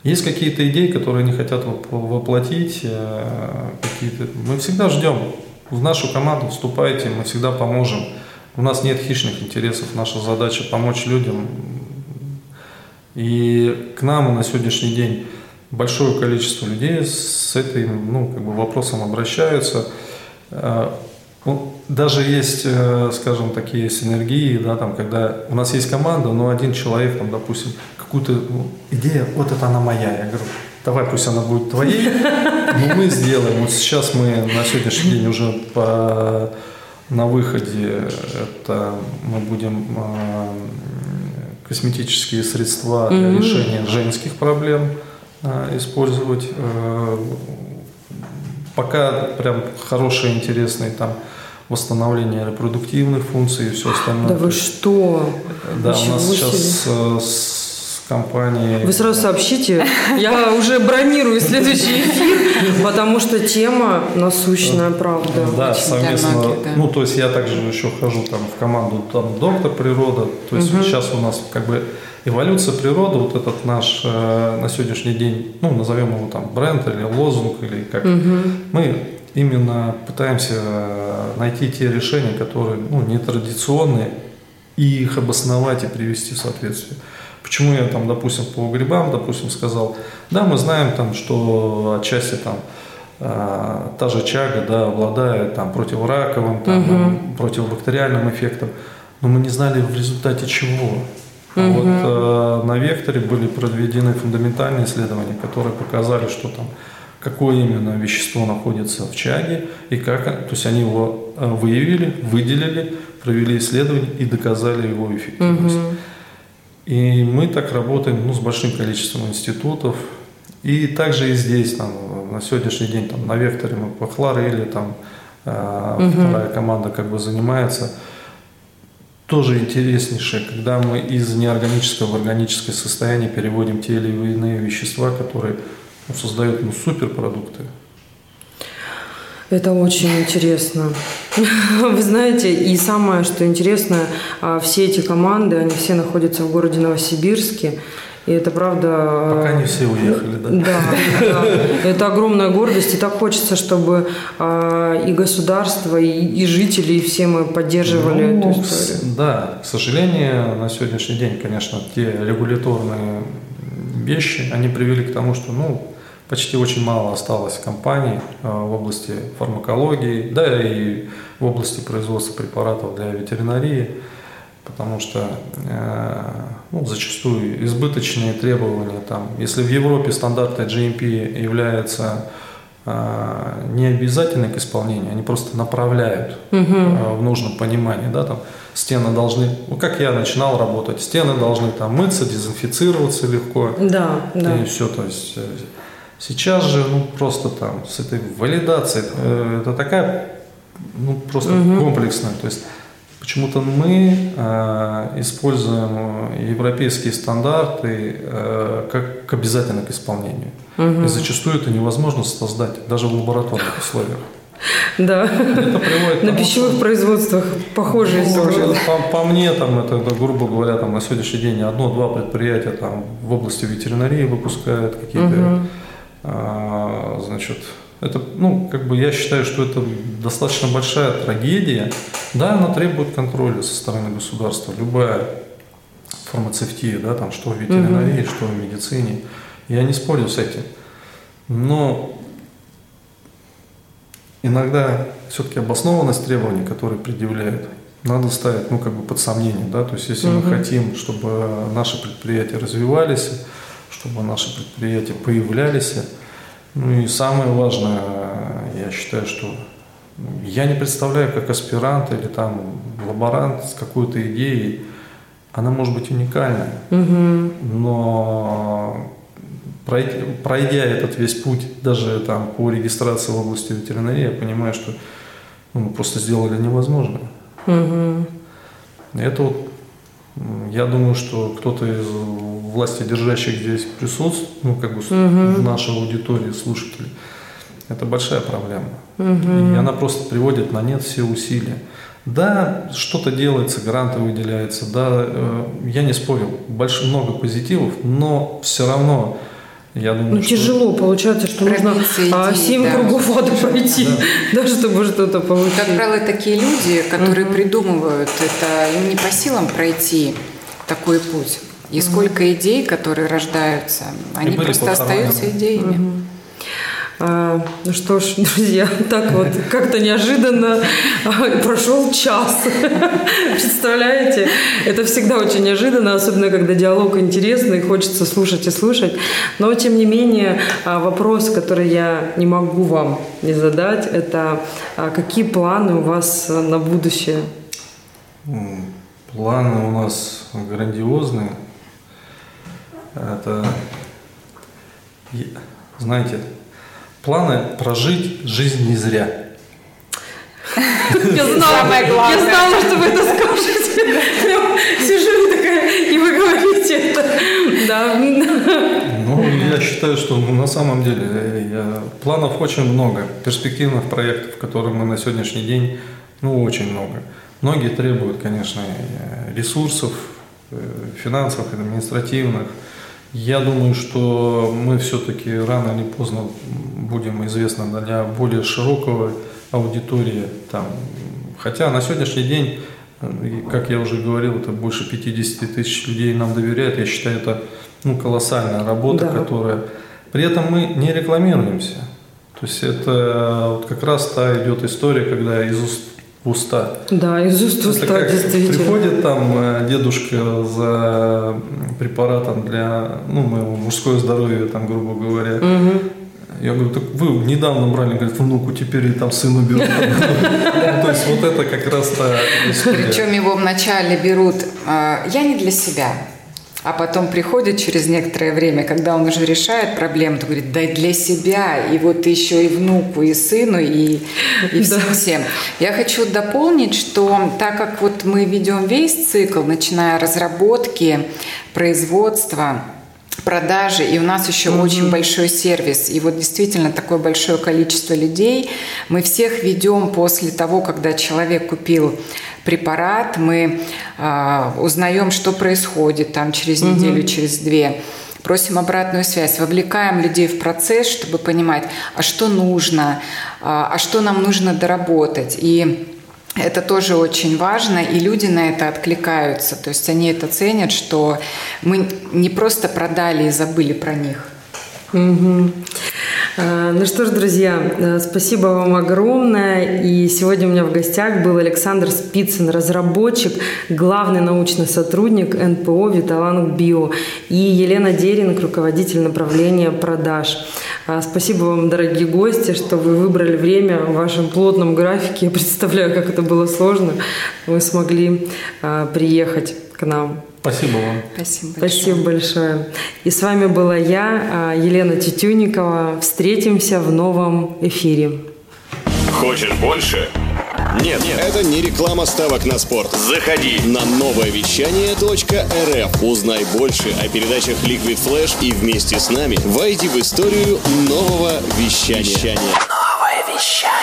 есть какие-то идеи, которые они хотят воплотить, э, какие-то, мы всегда ждем. В нашу команду вступайте, мы всегда поможем. У нас нет хищных интересов, наша задача помочь людям. И к нам на сегодняшний день большое количество людей с этим ну, как бы вопросом обращаются. Э, ну, даже есть, э, скажем, такие синергии, да, там, когда у нас есть команда, но один человек, там, допустим, какую-то ну, идея, вот это она моя, я говорю, давай пусть она будет твоей, мы сделаем. Вот сейчас мы на сегодняшний день уже по, на выходе, это мы будем э, косметические средства для решения женских проблем э, использовать. Э, пока прям хорошие, интересные там восстановление репродуктивных функций и все остальное. Да вы что? Да, Ничего у нас себе. сейчас э, с компанией... Вы сразу сообщите, я уже бронирую следующий эфир, потому что тема насущная, правда. Да, совместно. Ну, то есть я также еще хожу там в команду там доктор природа, то есть сейчас у нас как бы эволюция природы, вот этот наш э, на сегодняшний день, ну, назовем его там бренд или лозунг, или как, мы именно пытаемся найти те решения, которые ну, нетрадиционные, и их обосновать и привести в соответствие. Почему я там, допустим, по грибам, допустим, сказал, да, мы знаем там, что отчасти там э, та же чага, да, обладает там противораковым, там, угу. противобактериальным эффектом, но мы не знали в результате чего. Угу. вот э, на векторе были проведены фундаментальные исследования, которые показали, что там какое именно вещество находится в чаге и как, то есть они его э, выявили, выделили, провели исследование и доказали его эффективность. Угу. И мы так работаем ну, с большим количеством институтов. И также и здесь, там, на сегодняшний день, там, на векторе мы похлорели, там, э, угу. вторая команда как бы занимается. Тоже интереснейшее, когда мы из неорганического в органическое состояние переводим те или иные вещества, которые создает ну, суперпродукты. Это очень интересно. *laughs* Вы знаете, и самое, что интересно, а, все эти команды, они все находятся в городе Новосибирске. И это правда... Пока не все уехали, да? Да, да. Это огромная гордость. И так хочется, чтобы э, и государство, и, и жители, и все мы поддерживали ну, эту историю. Да, к сожалению, на сегодняшний день, конечно, те регуляторные вещи, они привели к тому, что, ну, почти очень мало осталось компаний э, в области фармакологии, да и в области производства препаратов для ветеринарии, потому что э, ну, зачастую избыточные требования, там, если в Европе стандарты GMP являются э, не обязательны к исполнению, они просто направляют угу. в нужном понимании, да, там стены должны, ну как я начинал работать, стены должны там мыться, дезинфицироваться легко, да, да. и все, то есть Сейчас же, ну, просто там с этой валидацией, э, это такая, ну, просто угу. комплексная. То есть почему-то мы э, используем европейские стандарты э, как обязательно к исполнению. Угу. И зачастую это невозможно создать даже в лабораторных условиях. *laughs* Да. Приводит на пищевых что... производствах похожие ну, истории. По, по мне, там, это, это, грубо говоря, там, на сегодняшний день одно-два предприятия там, в области ветеринарии выпускают какие-то угу значит, это, ну, как бы я считаю, что это достаточно большая трагедия. Да, она требует контроля со стороны государства. Любая фармацевтия, да, там, что в ветеринарии, угу. что в медицине. Я не спорю с этим. Но иногда все-таки обоснованность требований, которые предъявляют, надо ставить, ну, как бы под сомнение, да, то есть если угу. мы хотим, чтобы наши предприятия развивались, чтобы наши предприятия появлялись. Ну и самое важное, я считаю, что я не представляю, как аспирант или там лаборант с какой-то идеей, она может быть уникальная, угу. но пройдя, пройдя этот весь путь, даже там по регистрации в области ветеринарии, я понимаю, что ну, мы просто сделали невозможное. Угу. Это вот я думаю, что кто-то из власти держащих здесь присутствует, ну, как бы угу. в нашей аудитории слушателей, это большая проблема. Угу. И она просто приводит на нет все усилия. Да, что-то делается, гранты выделяются, да, э, я не спорю, больше много позитивов, но все равно я думаю, ну, что... тяжело получается, что нужно идеи, 7 да. кругов воды пройти, да. *laughs* да, чтобы что-то получить. Как правило, такие люди, которые угу. придумывают это, им не по силам пройти такой путь. И сколько идей, которые рождаются, они просто остаются идеями. Угу. А, ну что ж, друзья, *laughs* так вот как-то неожиданно а, прошел час. *laughs* Представляете? Это всегда очень неожиданно, особенно когда диалог интересный, хочется слушать и слушать. Но, тем не менее, а, вопрос, который я не могу вам не задать, это а, какие планы у вас на будущее? Планы у нас грандиозные. Это, знаете, планы прожить жизнь не зря. Я знала, я знала, что вы это скажете. Сижу такая, и вы говорите это. Да. Ну, я считаю, что ну, на самом деле я, планов очень много, перспективных проектов, которые мы на сегодняшний день, ну, очень много. Многие требуют, конечно, ресурсов, э, финансовых, административных, я думаю, что мы все-таки рано или поздно будем известны для более широкого аудитории. Там. Хотя на сегодняшний день, как я уже говорил, это больше 50 тысяч людей нам доверяют. Я считаю, это ну, колоссальная работа, да. которая... При этом мы не рекламируемся. То есть это вот как раз та идет история, когда из уст уста. Да, из уст в уста, как действительно. Приходит там э, дедушка за препаратом для, ну, моего мужское здоровье, там, грубо говоря. Угу. Я говорю, так вы недавно брали, говорит, внуку, теперь и там сыну берут. *laughs* То есть вот это как раз та Причем его вначале берут, э, я не для себя, а потом приходит через некоторое время, когда он уже решает проблему, то говорит, да для себя, и вот еще и внуку, и сыну, и, и всем, да. всем. Я хочу дополнить, что так как вот мы ведем весь цикл, начиная разработки, производства, продажи, и у нас еще mm-hmm. очень большой сервис. И вот действительно такое большое количество людей. Мы всех ведем после того, когда человек купил препарат, мы э, узнаем, что происходит там через mm-hmm. неделю, через две просим обратную связь, вовлекаем людей в процесс, чтобы понимать, а что нужно, а что нам нужно доработать. И это тоже очень важно, и люди на это откликаются. То есть они это ценят, что мы не просто продали и забыли про них. Угу. Ну что ж, друзья, э, спасибо вам огромное. И сегодня у меня в гостях был Александр Спицын, разработчик, главный научный сотрудник НПО «Виталанг Био» и Елена Деринг, руководитель направления продаж. А, спасибо вам, дорогие гости, что вы выбрали время в вашем плотном графике. Я представляю, как это было сложно. Вы смогли приехать к нам. Спасибо вам. Спасибо большое. Спасибо большое. И с вами была я, а, Елена Тютюникова. Встретимся в новом эфире. Хочешь больше? Нет, нет, это не реклама ставок на спорт. Заходи на новое вещание .рф. Узнай больше о передачах Liquid Flash и вместе с нами войди в историю нового вещания. Новое вещание.